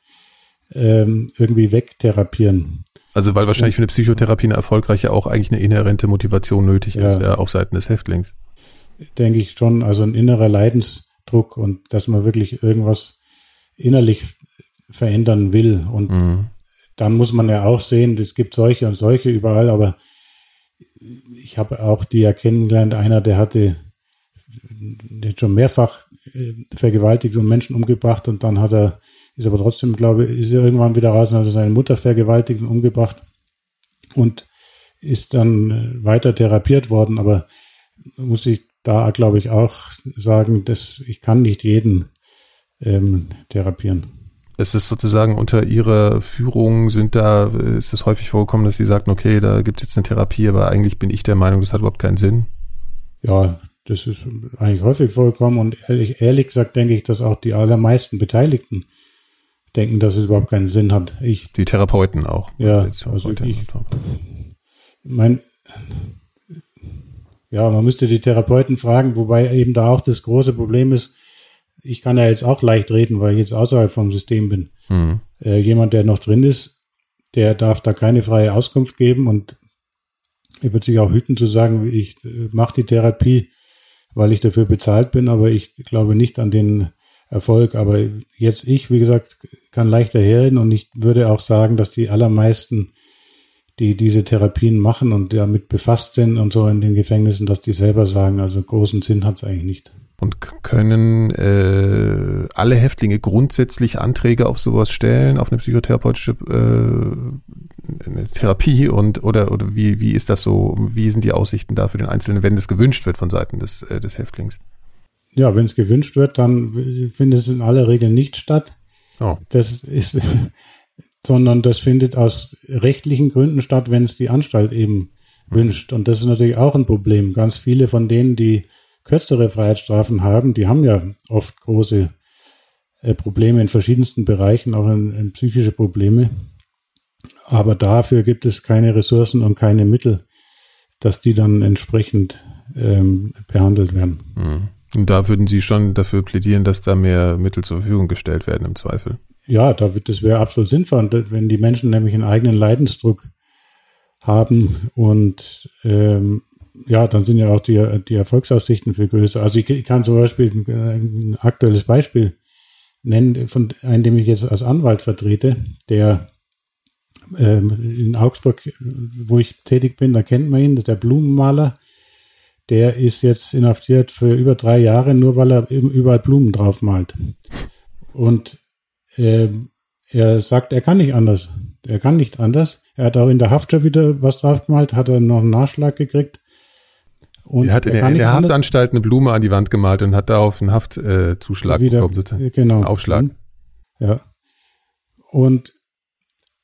ähm, irgendwie wegtherapieren. Also weil wahrscheinlich für eine Psychotherapie eine erfolgreiche auch eigentlich eine inhärente Motivation nötig ist, ja, auf Seiten des Häftlings. Denke ich schon, also ein innerer Leidensdruck und dass man wirklich irgendwas innerlich verändern will. Und mhm. dann muss man ja auch sehen, es gibt solche und solche überall, aber ich habe auch die ja kennengelernt, einer, der hatte der hat schon mehrfach äh, vergewaltigt und Menschen umgebracht und dann hat er, ist aber trotzdem, glaube ich, ist er irgendwann wieder raus und hat seine Mutter vergewaltigt und umgebracht und ist dann äh, weiter therapiert worden, aber muss ich da, glaube ich, auch sagen, dass ich kann nicht jeden ähm, therapieren. Es ist sozusagen unter Ihrer Führung sind da, ist es häufig vorgekommen, dass Sie sagten, okay, da gibt es jetzt eine Therapie, aber eigentlich bin ich der Meinung, das hat überhaupt keinen Sinn. Ja, das ist eigentlich häufig vorgekommen und ehrlich, ehrlich gesagt denke ich, dass auch die allermeisten Beteiligten denken, dass es überhaupt keinen Sinn hat. Ich, die Therapeuten auch. Ja, also ich, mein, ja, man müsste die Therapeuten fragen, wobei eben da auch das große Problem ist, ich kann ja jetzt auch leicht reden, weil ich jetzt außerhalb vom System bin. Mhm. Äh, jemand, der noch drin ist, der darf da keine freie Auskunft geben und er wird sich auch hüten zu sagen, ich äh, mache die Therapie, weil ich dafür bezahlt bin, aber ich glaube nicht an den Erfolg. Aber jetzt ich, wie gesagt, kann leichter herreden und ich würde auch sagen, dass die allermeisten, die diese Therapien machen und damit befasst sind und so in den Gefängnissen, dass die selber sagen, also großen Sinn hat es eigentlich nicht. Und können äh, alle Häftlinge grundsätzlich Anträge auf sowas stellen, auf eine psychotherapeutische äh, eine Therapie und oder oder wie wie ist das so? Wie sind die Aussichten da für den Einzelnen, wenn das gewünscht wird von Seiten des äh, des Häftlings? Ja, wenn es gewünscht wird, dann findet es in aller Regel nicht statt. Oh. Das ist, sondern das findet aus rechtlichen Gründen statt, wenn es die Anstalt eben wünscht. Und das ist natürlich auch ein Problem. Ganz viele von denen, die kürzere Freiheitsstrafen haben, die haben ja oft große äh, Probleme in verschiedensten Bereichen, auch in, in psychische Probleme. Aber dafür gibt es keine Ressourcen und keine Mittel, dass die dann entsprechend ähm, behandelt werden. Mhm. Und da würden Sie schon dafür plädieren, dass da mehr Mittel zur Verfügung gestellt werden im Zweifel? Ja, da wird, das wäre absolut sinnvoll, wenn die Menschen nämlich einen eigenen Leidensdruck haben und ähm, ja, dann sind ja auch die, die Erfolgsaussichten viel größer. Also ich, ich kann zum Beispiel ein, ein, aktuelles Beispiel nennen, von einem, dem ich jetzt als Anwalt vertrete, der ähm, in Augsburg, wo ich tätig bin, da kennt man ihn, der Blumenmaler, der ist jetzt inhaftiert für über drei Jahre, nur weil er überall Blumen drauf malt. Und äh, er sagt, er kann nicht anders. Er kann nicht anders. Er hat auch in der Haft schon wieder was drauf gemalt, hat er noch einen Nachschlag gekriegt. Und er hat in, der, in der Haftanstalt eine Blume an die Wand gemalt und hat darauf einen Haftzuschlag äh, bekommen, sozusagen. Genau. Einen Aufschlag. Ja. Und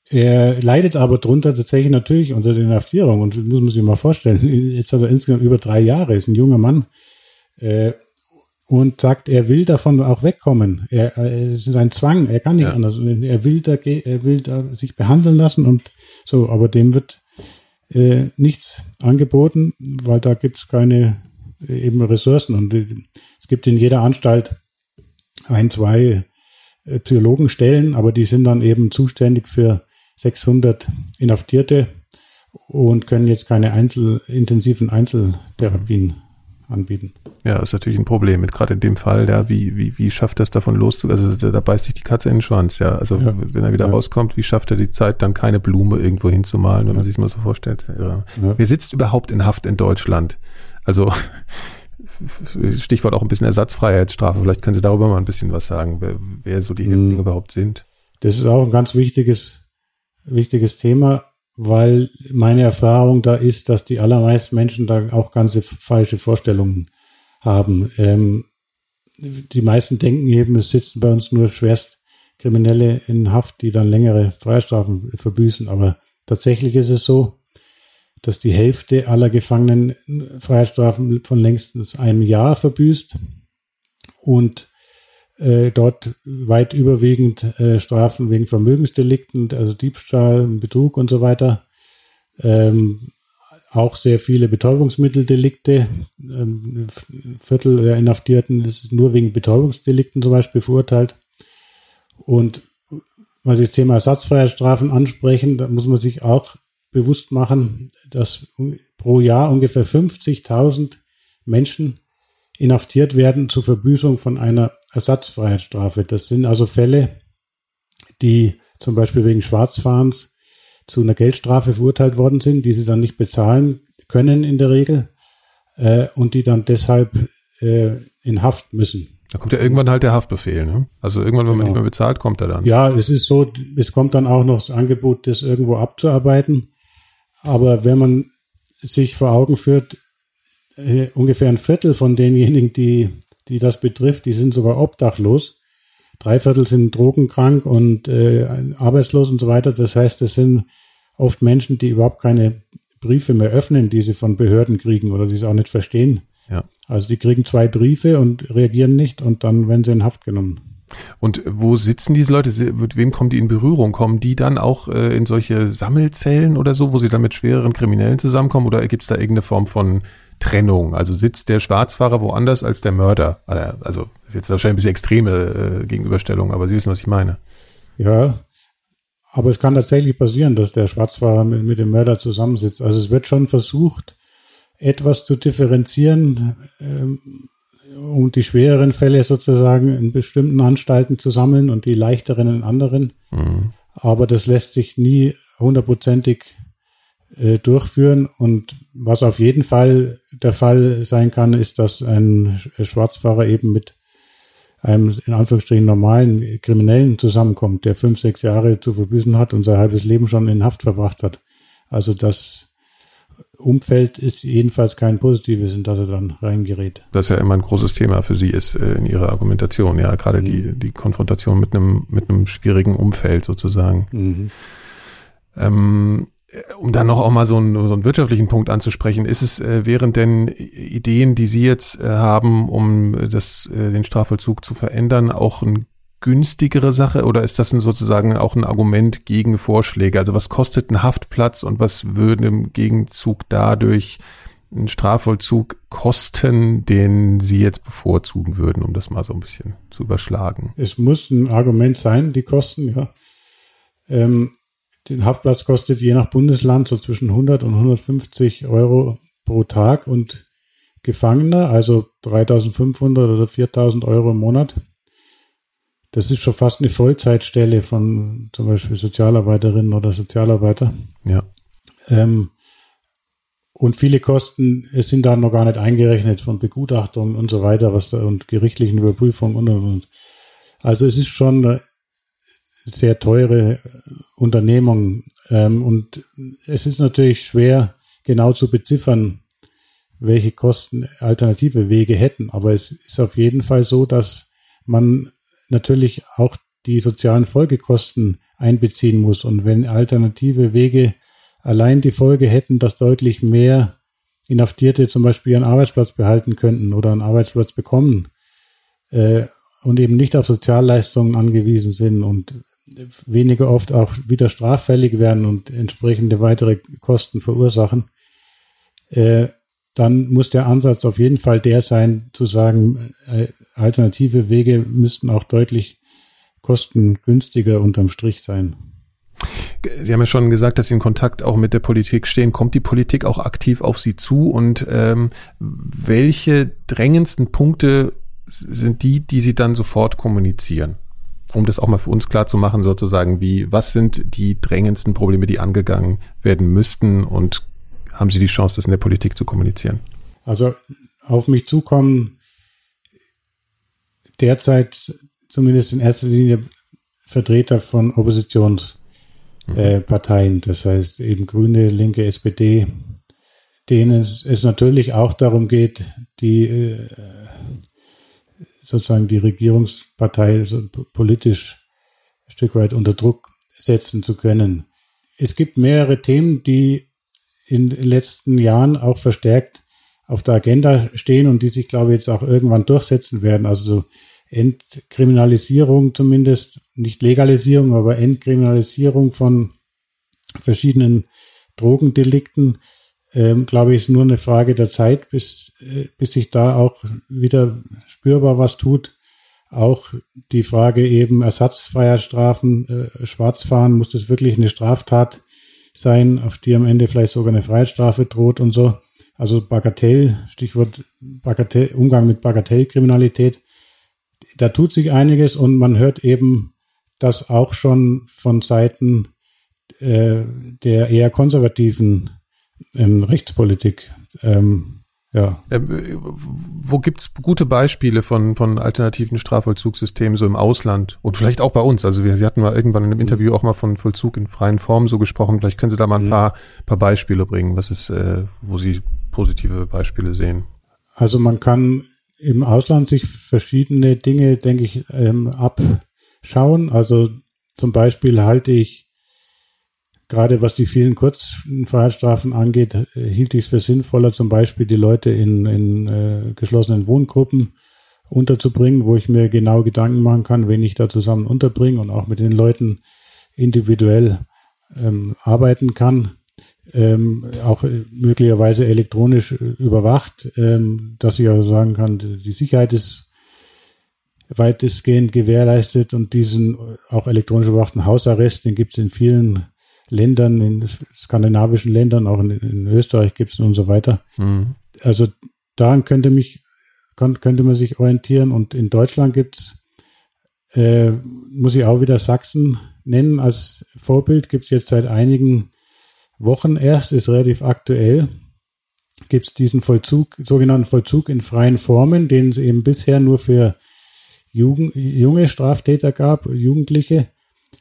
er leidet aber drunter tatsächlich natürlich unter der Inhaftierung. Und das muss man sich mal vorstellen. Jetzt hat er insgesamt über drei Jahre, ist ein junger Mann. Äh, und sagt, er will davon auch wegkommen. Er, äh, es ist ein Zwang, er kann nicht ja. anders. Er will da, er will da sich behandeln lassen und so, aber dem wird äh, nichts angeboten, weil da gibt es keine äh, eben Ressourcen. Und äh, es gibt in jeder Anstalt ein, zwei äh, Psychologenstellen, aber die sind dann eben zuständig für 600 Inhaftierte und können jetzt keine Einzel, intensiven Einzeltherapien anbieten. Ja, ist natürlich ein Problem. Mit gerade in dem Fall, ja, wie, wie, wie schafft er es davon loszugehen? Also da, da, beißt sich die Katze in den Schwanz, ja. Also ja. wenn er wieder ja. rauskommt, wie schafft er die Zeit, dann keine Blume irgendwo hinzumalen, wenn man sich mal so vorstellt. Ja. Wer sitzt überhaupt in Haft in Deutschland? Also Stichwort auch ein bisschen Ersatzfreiheitsstrafe. Vielleicht können Sie darüber mal ein bisschen was sagen, wer, wer so die Häftlinge hm. überhaupt sind. Das ist auch ein ganz wichtiges, wichtiges Thema weil meine Erfahrung da ist, dass die allermeisten Menschen da auch ganze falsche Vorstellungen haben. Ähm, die meisten denken eben, es sitzen bei uns nur Schwerstkriminelle in Haft, die dann längere Freistrafen verbüßen. Aber tatsächlich ist es so, dass die Hälfte aller Gefangenen Freistrafen von längstens einem Jahr verbüßt und äh, dort weit überwiegend äh, Strafen wegen Vermögensdelikten, also Diebstahl, Betrug und so weiter. Ähm, auch sehr viele Betäubungsmitteldelikte. Ähm, Viertel der Inhaftierten ist nur wegen Betäubungsdelikten zum Beispiel verurteilt. Und was Sie das Thema Ersatzfreiheitsstrafen ansprechen, da muss man sich auch bewusst machen, dass pro Jahr ungefähr 50.000 Menschen inhaftiert werden zur Verbüßung von einer Ersatzfreiheitsstrafe. Das sind also Fälle, die zum Beispiel wegen Schwarzfahrens zu einer Geldstrafe verurteilt worden sind, die sie dann nicht bezahlen können in der Regel äh, und die dann deshalb äh, in Haft müssen. Da kommt ja irgendwann halt der Haftbefehl, ne? Also irgendwann, wenn genau. man nicht mehr bezahlt, kommt er dann. Ja, es ist so, es kommt dann auch noch das Angebot, das irgendwo abzuarbeiten. Aber wenn man sich vor Augen führt, äh, ungefähr ein Viertel von denjenigen, die die das betrifft, die sind sogar obdachlos. Drei Viertel sind drogenkrank und äh, arbeitslos und so weiter. Das heißt, das sind oft Menschen, die überhaupt keine Briefe mehr öffnen, die sie von Behörden kriegen oder die sie auch nicht verstehen. Ja. Also die kriegen zwei Briefe und reagieren nicht und dann werden sie in Haft genommen. Und wo sitzen diese Leute? Mit wem kommen die in Berührung? Kommen die dann auch äh, in solche Sammelzellen oder so, wo sie dann mit schwereren Kriminellen zusammenkommen? Oder gibt es da irgendeine Form von Trennung. Also sitzt der Schwarzfahrer woanders als der Mörder. Also ist jetzt wahrscheinlich ein bisschen extreme äh, Gegenüberstellung, aber Sie wissen, was ich meine. Ja, aber es kann tatsächlich passieren, dass der Schwarzfahrer mit, mit dem Mörder zusammensitzt. Also es wird schon versucht, etwas zu differenzieren, ähm, um die schwereren Fälle sozusagen in bestimmten Anstalten zu sammeln und die leichteren in anderen. Mhm. Aber das lässt sich nie hundertprozentig äh, durchführen. Und was auf jeden Fall der Fall sein kann, ist, dass ein Schwarzfahrer eben mit einem in Anführungsstrichen normalen Kriminellen zusammenkommt, der fünf, sechs Jahre zu verbüßen hat und sein halbes Leben schon in Haft verbracht hat. Also das Umfeld ist jedenfalls kein positives, in das er dann reingerät. Das ja immer ein großes Thema für Sie ist äh, in Ihrer Argumentation, ja, gerade mhm. die, die Konfrontation mit einem, mit einem schwierigen Umfeld sozusagen. Mhm. Ähm, um dann noch auch mal so einen, so einen wirtschaftlichen Punkt anzusprechen, ist es, äh, während denn Ideen, die Sie jetzt äh, haben, um das, äh, den Strafvollzug zu verändern, auch eine günstigere Sache oder ist das sozusagen auch ein Argument gegen Vorschläge? Also was kostet ein Haftplatz und was würde im Gegenzug dadurch ein Strafvollzug kosten, den Sie jetzt bevorzugen würden, um das mal so ein bisschen zu überschlagen? Es muss ein Argument sein, die Kosten, ja. Ähm, den Haftplatz kostet je nach Bundesland so zwischen 100 und 150 Euro pro Tag und Gefangener, also 3500 oder 4000 Euro im Monat. Das ist schon fast eine Vollzeitstelle von zum Beispiel Sozialarbeiterinnen oder Sozialarbeiter. Ja. Ähm, und viele Kosten sind da noch gar nicht eingerechnet von Begutachtungen und so weiter, was da und gerichtlichen Überprüfungen und und und. Also es ist schon sehr teure Unternehmung. Ähm, und es ist natürlich schwer, genau zu beziffern, welche Kosten alternative Wege hätten. Aber es ist auf jeden Fall so, dass man natürlich auch die sozialen Folgekosten einbeziehen muss. Und wenn alternative Wege allein die Folge hätten, dass deutlich mehr Inhaftierte zum Beispiel ihren Arbeitsplatz behalten könnten oder einen Arbeitsplatz bekommen äh, und eben nicht auf Sozialleistungen angewiesen sind und weniger oft auch wieder straffällig werden und entsprechende weitere Kosten verursachen, äh, dann muss der Ansatz auf jeden Fall der sein, zu sagen, äh, alternative Wege müssten auch deutlich kostengünstiger unterm Strich sein. Sie haben ja schon gesagt, dass Sie in Kontakt auch mit der Politik stehen. Kommt die Politik auch aktiv auf Sie zu? Und ähm, welche drängendsten Punkte sind die, die Sie dann sofort kommunizieren? Um das auch mal für uns klar zu machen, sozusagen, wie, was sind die drängendsten Probleme, die angegangen werden müssten und haben Sie die Chance, das in der Politik zu kommunizieren? Also auf mich zukommen derzeit zumindest in erster Linie Vertreter von Oppositionsparteien, mhm. äh, das heißt eben Grüne, Linke, SPD, denen es, es natürlich auch darum geht, die äh, sozusagen die Regierungspartei so politisch ein Stück weit unter Druck setzen zu können. Es gibt mehrere Themen, die in den letzten Jahren auch verstärkt auf der Agenda stehen und die sich, glaube ich, jetzt auch irgendwann durchsetzen werden. Also so Entkriminalisierung zumindest, nicht Legalisierung, aber Entkriminalisierung von verschiedenen Drogendelikten, ähm, glaube ich, ist nur eine Frage der Zeit, bis, äh, bis sich da auch wieder spürbar was tut. Auch die Frage eben Ersatzfreiheitsstrafen, äh, Schwarzfahren, muss das wirklich eine Straftat sein, auf die am Ende vielleicht sogar eine Freiheitsstrafe droht und so. Also Bagatell, Stichwort Bagatell, Umgang mit Bagatellkriminalität da tut sich einiges und man hört eben, dass auch schon von Seiten äh, der eher konservativen ähm, Rechtspolitik ähm, ja. Ähm, wo gibt's gute Beispiele von, von alternativen Strafvollzugssystemen so im Ausland und vielleicht auch bei uns? Also wir, Sie hatten mal irgendwann in einem Interview auch mal von Vollzug in freien Formen so gesprochen. Vielleicht können Sie da mal ein mhm. paar, paar Beispiele bringen, was ist, äh, wo Sie positive Beispiele sehen. Also man kann im Ausland sich verschiedene Dinge, denke ich, ähm, abschauen. Also zum Beispiel halte ich gerade was die vielen Kurzfreiheitsstrafen angeht, äh, hielt ich es für sinnvoller, zum Beispiel die Leute in, in äh, geschlossenen Wohngruppen unterzubringen, wo ich mir genau Gedanken machen kann, wen ich da zusammen unterbringe und auch mit den Leuten individuell ähm, arbeiten kann. Ähm, auch äh, möglicherweise elektronisch äh, überwacht, ähm, dass ich auch sagen kann, die Sicherheit ist weitestgehend gewährleistet und diesen auch elektronisch überwachten Hausarrest, den gibt es in vielen Ländern, in skandinavischen Ländern, auch in, in Österreich gibt es und so weiter. Mhm. Also daran könnte mich könnte man sich orientieren und in Deutschland gibt's äh, muss ich auch wieder Sachsen nennen als Vorbild, gibt es jetzt seit einigen Wochen erst, ist relativ aktuell, gibt es diesen Vollzug, sogenannten Vollzug in freien Formen, den es eben bisher nur für Jugend, junge Straftäter gab, Jugendliche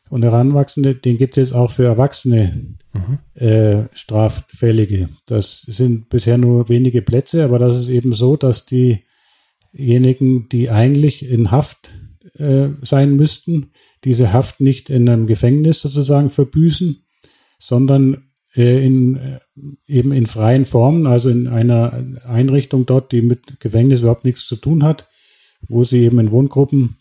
und Heranwachsende, den gibt es jetzt auch für Erwachsene mhm. äh, Straffällige. Das sind bisher nur wenige Plätze, aber das ist eben so, dass diejenigen, die eigentlich in Haft äh, sein müssten, diese Haft nicht in einem Gefängnis sozusagen verbüßen, sondern äh, in, äh, eben in freien Formen, also in einer Einrichtung dort, die mit Gefängnis überhaupt nichts zu tun hat, wo sie eben in Wohngruppen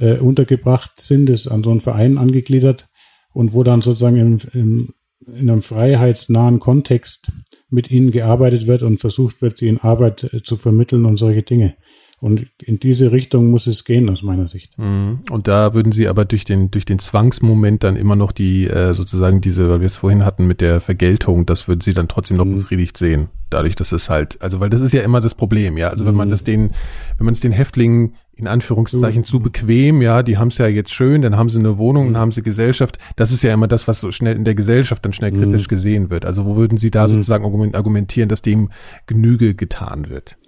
äh, untergebracht sind, ist an so einen Verein angegliedert und wo dann sozusagen im, im, in einem freiheitsnahen Kontext mit ihnen gearbeitet wird und versucht wird, sie in Arbeit äh, zu vermitteln und solche Dinge. Und in diese Richtung muss es gehen, aus meiner Sicht. Mhm. Und da würden Sie aber durch den, durch den Zwangsmoment dann immer noch die, äh, sozusagen diese, weil wir es vorhin hatten mit der Vergeltung, das würden Sie dann trotzdem noch mhm. befriedigt sehen. Dadurch, dass es halt, also weil das ist ja immer das Problem, ja. Also wenn man mhm. das den, wenn man es den Häftlingen in Anführungszeichen zu bequem, ja, die haben es ja jetzt schön, dann haben sie eine Wohnung, dann haben sie Gesellschaft. Das ist ja immer das, was so schnell in der Gesellschaft dann schnell kritisch gesehen wird. Also wo würden Sie da sozusagen argumentieren, dass dem Genüge getan wird?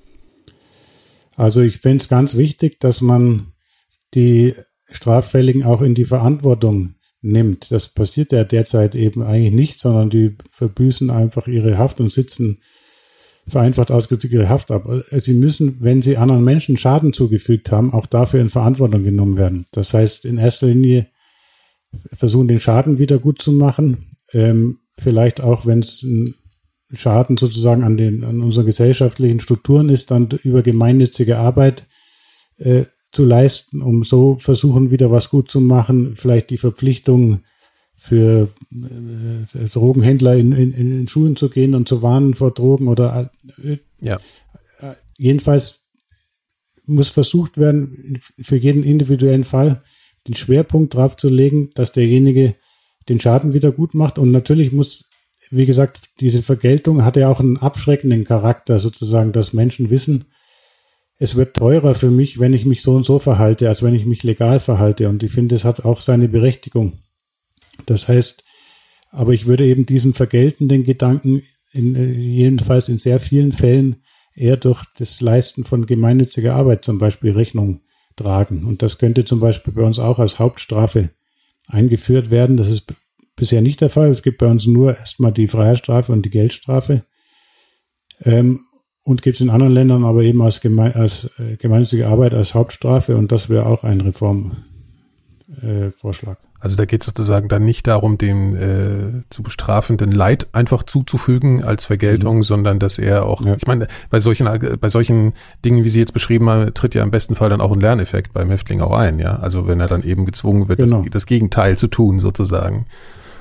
Also ich finde es ganz wichtig, dass man die Straffälligen auch in die Verantwortung nimmt. Das passiert ja derzeit eben eigentlich nicht, sondern die verbüßen einfach ihre Haft und sitzen vereinfacht ausgedrückt ihre Haft ab. Sie müssen, wenn sie anderen Menschen Schaden zugefügt haben, auch dafür in Verantwortung genommen werden. Das heißt, in erster Linie versuchen, den Schaden wieder gut zu machen. Ähm, vielleicht auch, wenn es ein Schaden sozusagen an den an unseren gesellschaftlichen Strukturen ist, dann über gemeinnützige Arbeit äh, zu leisten, um so versuchen, wieder was gut zu machen, vielleicht die Verpflichtung für äh, Drogenhändler in, in, in Schulen zu gehen und zu warnen vor Drogen oder äh, ja. Äh, jedenfalls muss versucht werden, für jeden individuellen Fall den Schwerpunkt drauf zu legen, dass derjenige den Schaden wieder gut macht. Und natürlich muss, wie gesagt, diese Vergeltung hat ja auch einen abschreckenden Charakter sozusagen, dass Menschen wissen, es wird teurer für mich, wenn ich mich so und so verhalte, als wenn ich mich legal verhalte. Und ich finde, es hat auch seine Berechtigung. Das heißt, aber ich würde eben diesen vergeltenden Gedanken in, äh, jedenfalls in sehr vielen Fällen eher durch das Leisten von gemeinnütziger Arbeit zum Beispiel Rechnung tragen. Und das könnte zum Beispiel bei uns auch als Hauptstrafe eingeführt werden. Das ist bisher nicht der Fall. Es gibt bei uns nur erstmal die Freiheitsstrafe und die Geldstrafe. Ähm, und gibt es in anderen Ländern aber eben als, geme als äh, gemeinnützige Arbeit als Hauptstrafe und das wäre auch ein Reformvorschlag. Äh, also da geht es sozusagen dann nicht darum, dem äh, zu bestrafenden Leid einfach zuzufügen als Vergeltung, mhm. sondern dass er auch, ja. ich meine, bei solchen, bei solchen Dingen, wie Sie jetzt beschrieben haben, tritt ja im besten Fall dann auch ein Lerneffekt beim Häftling auch ein, ja. Also wenn er dann eben gezwungen wird, genau. das, das, Gegenteil zu tun, sozusagen.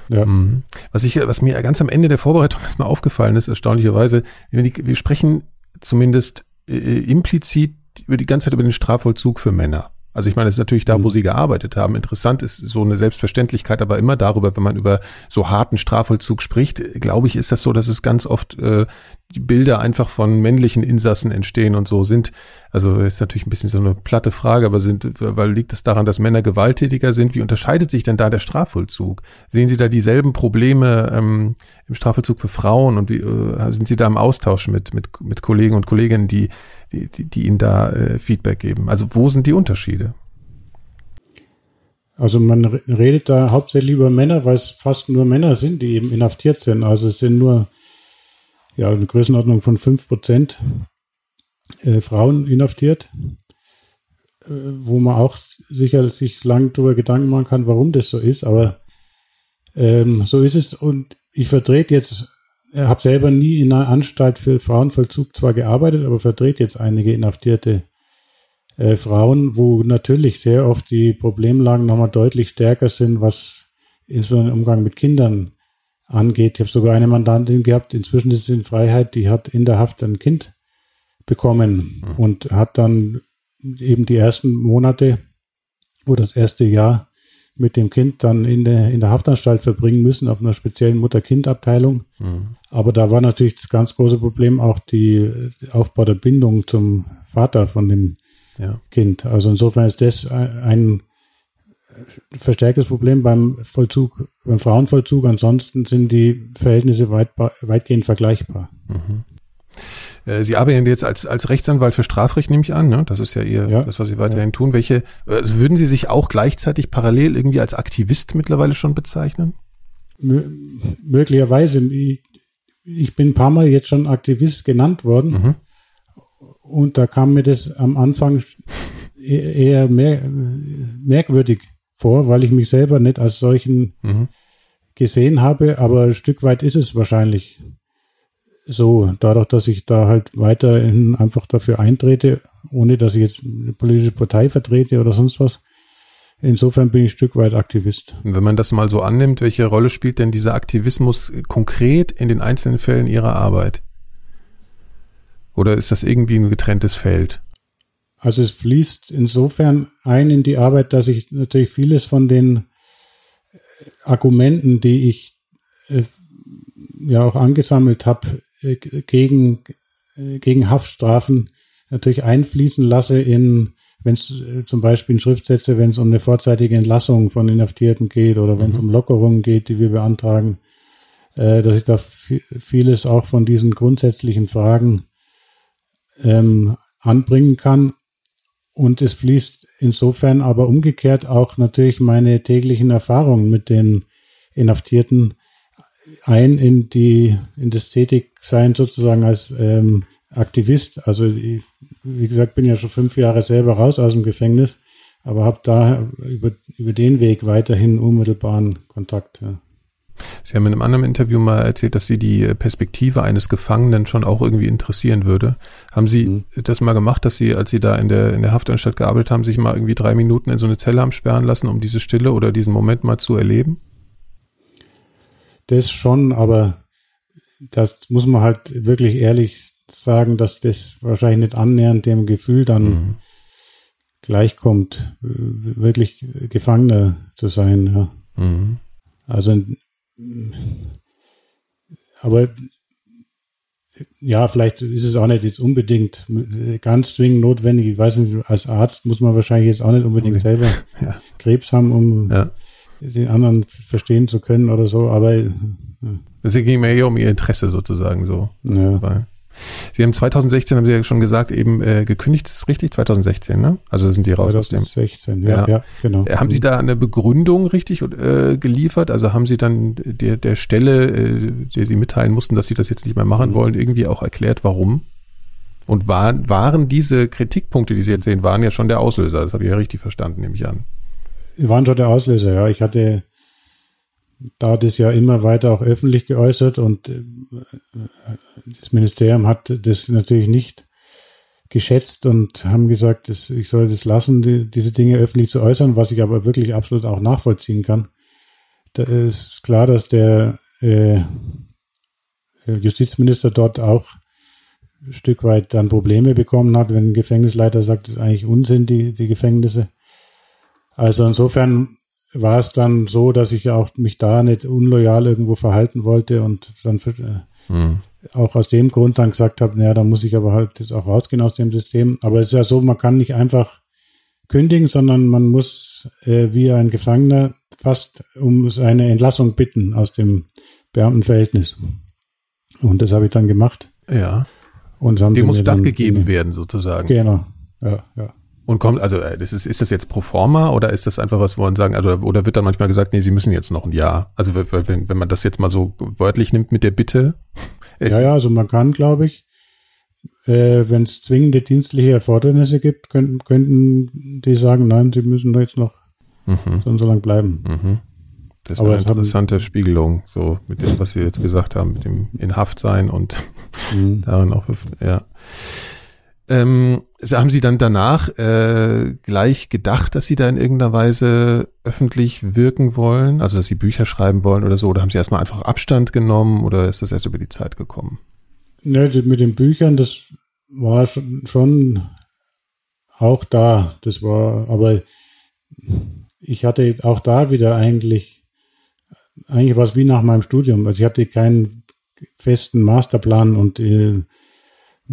Ja. Mhm. Was ich, was mir ganz am Ende der Vorbereitung erstmal aufgefallen ist, erstaunlicherweise, wir, wir sprechen zumindest äh, implizit über die ganze Zeit über den Strafvollzug für Männer. Also ich meine, es ist natürlich da, wo mhm. sie gearbeitet haben. Interessant ist so eine Selbstverständlichkeit, aber immer darüber, wenn man über so harten Strafvollzug spricht, glaube ich, ist das so, dass es ganz oft äh, die Bilder einfach von männlichen Insassen entstehen und so sind. Also ist natürlich ein bisschen so eine platte Frage, aber sind, weil liegt es daran, dass Männer gewalttätiger sind? Wie unterscheidet sich denn da der Strafvollzug? Sehen Sie da dieselben Probleme ähm, im Strafvollzug für Frauen und wie äh, sind Sie da im Austausch mit mit mit Kollegen und Kolleginnen, die die, die, die Ihnen da äh, Feedback geben? Also wo sind die Unterschiede? Also man redet da hauptsächlich über Männer, weil es fast nur Männer sind, die eben inhaftiert sind. Also es sind nur ja eine Größenordnung von fünf Prozent äh, Frauen inhaftiert, äh, wo man auch sicher sich lang darüber Gedanken machen kann, warum das so ist. Aber ähm, so ist es. Und ich vertrete jetzt habe selber nie in einer Anstalt für Frauenvollzug zwar gearbeitet, aber vertrete jetzt einige inhaftierte äh, Frauen, wo natürlich sehr oft die Problemlagen nochmal deutlich stärker sind, was insbesondere den Umgang mit Kindern angeht. Ich habe sogar eine Mandantin gehabt, inzwischen ist sie in Freiheit, die hat in der Haft ein Kind bekommen mhm. und hat dann eben die ersten Monate oder das erste Jahr mit dem Kind dann in der, in der Haftanstalt verbringen müssen, auf einer speziellen Mutter-Kind-Abteilung. Mhm. Aber da war natürlich das ganz große Problem auch die Aufbau der Bindung zum Vater von dem ja. Kind. Also insofern ist das ein verstärktes Problem beim Vollzug, beim Frauenvollzug. Ansonsten sind die Verhältnisse weit, weitgehend vergleichbar. Mhm. Äh, Sie arbeiten jetzt als, als Rechtsanwalt für Strafrecht, nehme ich an. Ne? Das ist ja Ihr, ja. das, was Sie weiterhin ja. tun. Welche, also würden Sie sich auch gleichzeitig parallel irgendwie als Aktivist mittlerweile schon bezeichnen? M möglicherweise. Ich, ich bin ein paar Mal jetzt schon Aktivist genannt worden. Mhm. Und da kam mir das am Anfang e-, eher mehr, merkwürdig vor, weil ich mich selber nicht als solchen mhm. gesehen habe. Aber ein Stück weit ist es wahrscheinlich so, dadurch, dass ich da halt weiterhin einfach dafür eintrete, ohne dass ich jetzt eine politische Partei vertrete oder sonst was. Insofern bin ich ein Stück weit Aktivist. Wenn man das mal so annimmt, welche Rolle spielt denn dieser Aktivismus konkret in den einzelnen Fällen Ihrer Arbeit? Oder ist das irgendwie ein getrenntes Feld? Also es fließt insofern ein in die Arbeit, dass ich natürlich vieles von den Argumenten, die ich äh, ja auch angesammelt habe, äh, gegen, äh, gegen Haftstrafen natürlich einfließen lasse in, wenn es äh, zum Beispiel in Schriftsätze, wenn es um eine vorzeitige Entlassung von Inhaftierten geht oder wenn es mhm. um Lockerungen geht, die wir beantragen, äh, dass ich da vieles auch von diesen grundsätzlichen Fragen ähm, anbringen kann. Und es fließt insofern aber umgekehrt auch natürlich meine täglichen Erfahrungen mit den Inhaftierten ein in die in das Tätigsein sozusagen als ähm, Aktivist. Also ich, wie gesagt, bin ja schon fünf Jahre selber raus aus dem Gefängnis, aber habe da über über den Weg weiterhin unmittelbaren Kontakt. Ja. Sie haben in einem anderen Interview mal erzählt, dass Sie die Perspektive eines Gefangenen schon auch irgendwie interessieren würde. Haben Sie mhm. das mal gemacht, dass Sie, als Sie da in der, in der Haftanstalt gearbeitet haben, sich mal irgendwie drei Minuten in so eine Zelle haben sperren lassen, um diese Stille oder diesen Moment mal zu erleben? Das schon, aber das muss man halt wirklich ehrlich sagen, dass das wahrscheinlich nicht annähernd dem Gefühl dann mhm. gleichkommt, wirklich Gefangener zu sein. Ja. Mhm. Also, aber ja, vielleicht ist es auch nicht jetzt unbedingt ganz zwingend notwendig. Ich weiß nicht, als Arzt muss man wahrscheinlich jetzt auch nicht unbedingt okay. selber ja. Krebs haben, um ja. Den anderen verstehen zu können oder so, aber. Ja. Es ging mir eher um ihr Interesse sozusagen so. Ja. Weil Sie haben 2016, haben Sie ja schon gesagt, eben äh, gekündigt, ist richtig? 2016, ne? Also sind Sie raus 2016, aus dem. ja, ja, ja, genau. Äh, haben Sie da eine Begründung richtig äh, geliefert? Also haben Sie dann der, der Stelle, äh, der Sie mitteilen mussten, dass Sie das jetzt nicht mehr machen mhm. wollen, irgendwie auch erklärt, warum? Und war, waren diese Kritikpunkte, die Sie jetzt sehen, waren ja schon der Auslöser? Das habe ich ja richtig verstanden, nehme ich an. Waren schon der Auslöser, ja. Ich hatte da das ja immer weiter auch öffentlich geäußert und äh, das Ministerium hat das natürlich nicht geschätzt und haben gesagt, ich soll das lassen, die, diese Dinge öffentlich zu äußern, was ich aber wirklich absolut auch nachvollziehen kann. Da ist klar, dass der äh, Justizminister dort auch ein Stück weit dann Probleme bekommen hat, wenn ein Gefängnisleiter sagt, das ist eigentlich Unsinn, die, die Gefängnisse. Also insofern war es dann so, dass ich ja auch mich da nicht unloyal irgendwo verhalten wollte und dann für, mhm. auch aus dem Grund dann gesagt habe, naja, da muss ich aber halt jetzt auch rausgehen aus dem System. Aber es ist ja so, man kann nicht einfach kündigen, sondern man muss äh, wie ein Gefangener fast um seine Entlassung bitten aus dem Beamtenverhältnis. Und das habe ich dann gemacht. Ja. Und haben Dem muss stattgegeben werden, sozusagen. Genau. Ja, ja. Und kommt, also äh, das ist, ist das jetzt pro forma oder ist das einfach was, wo man sagen, also oder wird dann manchmal gesagt, nee, sie müssen jetzt noch ein Jahr? Also wenn, wenn man das jetzt mal so wörtlich nimmt mit der Bitte. Ja, ja, also man kann, glaube ich, äh, wenn es zwingende dienstliche Erfordernisse gibt, könnten, könnten die sagen, nein, sie müssen jetzt noch mhm. so und so lang bleiben. Mhm. Das ist Aber eine interessante haben, Spiegelung, so mit dem, was Sie jetzt gesagt haben, mit dem in Haft sein und mhm. darin auch, ja. Ähm, haben Sie dann danach äh, gleich gedacht, dass Sie da in irgendeiner Weise öffentlich wirken wollen? Also, dass Sie Bücher schreiben wollen oder so? Oder haben Sie erstmal einfach Abstand genommen oder ist das erst über die Zeit gekommen? Ne, mit den Büchern, das war schon auch da. Das war, aber ich hatte auch da wieder eigentlich, eigentlich was wie nach meinem Studium. Also ich hatte keinen festen Masterplan und äh,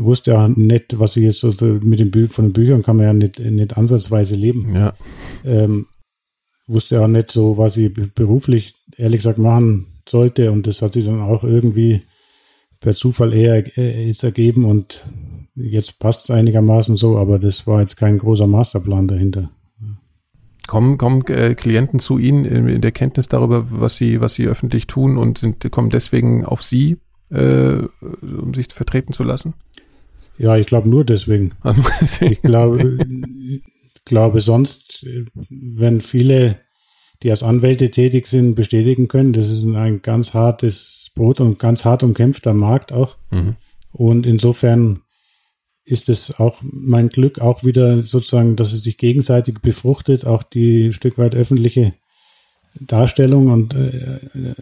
wusste ja nicht, was ich jetzt so mit den Bü von den Büchern kann man ja nicht, nicht ansatzweise leben. Ja. Ähm, wusste ja nicht so, was ich beruflich ehrlich gesagt machen sollte und das hat sich dann auch irgendwie per Zufall eher äh, ergeben und jetzt passt es einigermaßen so, aber das war jetzt kein großer Masterplan dahinter. Kommen, kommen äh, Klienten zu Ihnen in, in, der Kenntnis darüber, was sie, was sie öffentlich tun und sind, kommen deswegen auf Sie, äh, um sich vertreten zu lassen? Ja, ich glaube nur deswegen. ich glaube, glaube sonst, wenn viele, die als Anwälte tätig sind, bestätigen können, das ist ein ganz hartes Brot und ganz hart umkämpfter Markt auch. Mhm. Und insofern ist es auch mein Glück auch wieder sozusagen, dass es sich gegenseitig befruchtet, auch die ein Stück weit öffentliche Darstellung und äh, äh,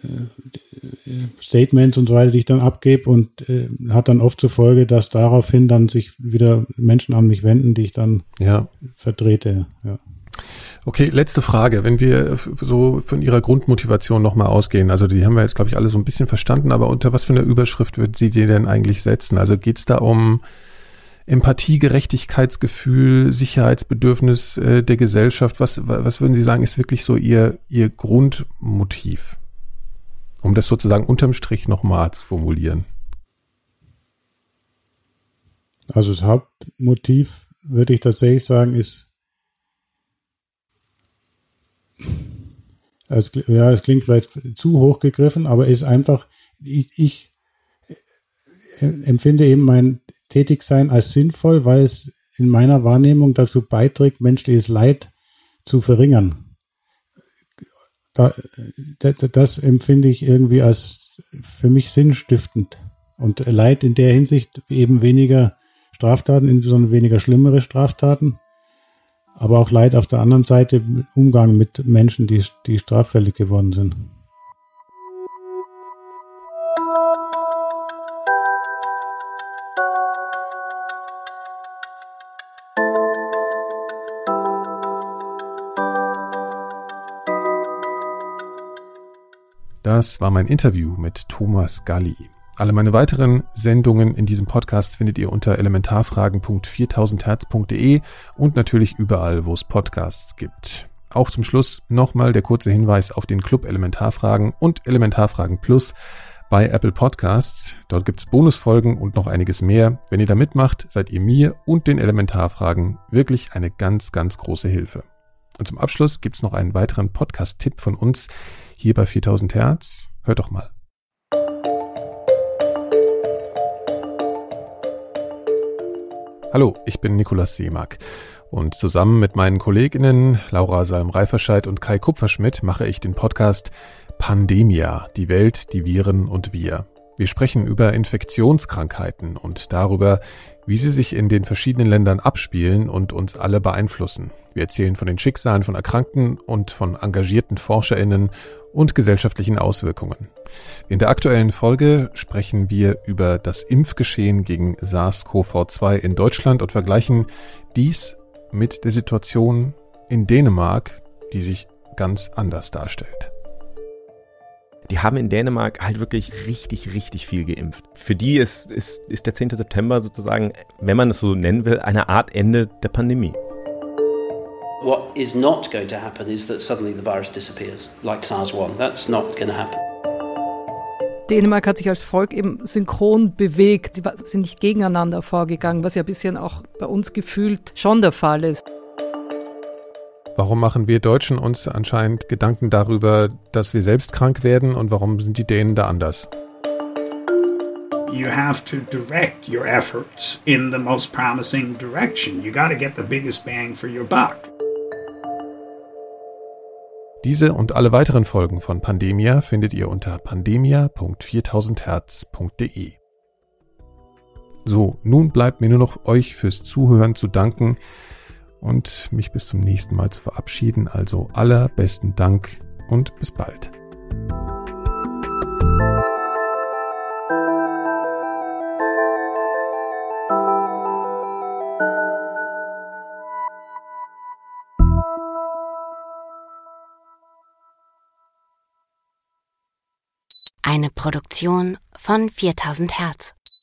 Statements und so weiter, die ich dann abgebe und äh, hat dann oft zur Folge, dass daraufhin dann sich wieder Menschen an mich wenden, die ich dann ja. vertrete. Ja. Okay, letzte Frage. Wenn wir so von Ihrer Grundmotivation nochmal ausgehen, also die haben wir jetzt, glaube ich, alle so ein bisschen verstanden, aber unter was für eine Überschrift würden Sie die denn eigentlich setzen? Also geht es da um Empathie, Gerechtigkeitsgefühl, Sicherheitsbedürfnis äh, der Gesellschaft? Was, was würden Sie sagen, ist wirklich so Ihr, Ihr Grundmotiv? Um das sozusagen unterm Strich nochmal zu formulieren. Also das Hauptmotiv, würde ich tatsächlich sagen, ist, es, ja, es klingt vielleicht zu hoch gegriffen, aber ist einfach, ich, ich empfinde eben mein Tätigsein als sinnvoll, weil es in meiner Wahrnehmung dazu beiträgt, menschliches Leid zu verringern. Da, das empfinde ich irgendwie als für mich sinnstiftend. Und Leid in der Hinsicht eben weniger Straftaten, insbesondere weniger schlimmere Straftaten, aber auch Leid auf der anderen Seite, Umgang mit Menschen, die, die straffällig geworden sind. Das war mein Interview mit Thomas Galli. Alle meine weiteren Sendungen in diesem Podcast findet ihr unter elementarfragen.4000herz.de und natürlich überall, wo es Podcasts gibt. Auch zum Schluss nochmal der kurze Hinweis auf den Club Elementarfragen und Elementarfragen Plus bei Apple Podcasts. Dort gibt's Bonusfolgen und noch einiges mehr. Wenn ihr da mitmacht, seid ihr mir und den Elementarfragen wirklich eine ganz, ganz große Hilfe. Und zum Abschluss gibt's noch einen weiteren Podcast-Tipp von uns hier bei 4000 Hertz. Hört doch mal. Hallo, ich bin Nikolaus Seemack und zusammen mit meinen Kolleginnen Laura Salm-Reiferscheid und Kai Kupferschmidt mache ich den Podcast Pandemia, die Welt, die Viren und wir. Wir sprechen über Infektionskrankheiten und darüber, wie sie sich in den verschiedenen Ländern abspielen und uns alle beeinflussen. Wir erzählen von den Schicksalen von Erkrankten und von engagierten Forscherinnen und gesellschaftlichen Auswirkungen. In der aktuellen Folge sprechen wir über das Impfgeschehen gegen SARS-CoV-2 in Deutschland und vergleichen dies mit der Situation in Dänemark, die sich ganz anders darstellt die haben in Dänemark halt wirklich richtig, richtig viel geimpft. Für die ist, ist, ist der 10. September sozusagen, wenn man es so nennen will, eine Art Ende der Pandemie. What is not going to happen is that suddenly the virus disappears, like SARS-1. That's not going to happen. Dänemark hat sich als Volk eben synchron bewegt. Sie sind nicht gegeneinander vorgegangen, was ja ein bisschen auch bei uns gefühlt schon der Fall ist. Warum machen wir Deutschen uns anscheinend Gedanken darüber, dass wir selbst krank werden und warum sind die Dänen da anders? You have to direct your efforts in the most promising direction. You got to get the biggest bang for your buck. Diese und alle weiteren Folgen von Pandemia findet ihr unter pandemia.4000herz.de. So, nun bleibt mir nur noch euch fürs Zuhören zu danken und mich bis zum nächsten Mal zu verabschieden. Also allerbesten Dank und bis bald. Eine Produktion von 4000 Hertz.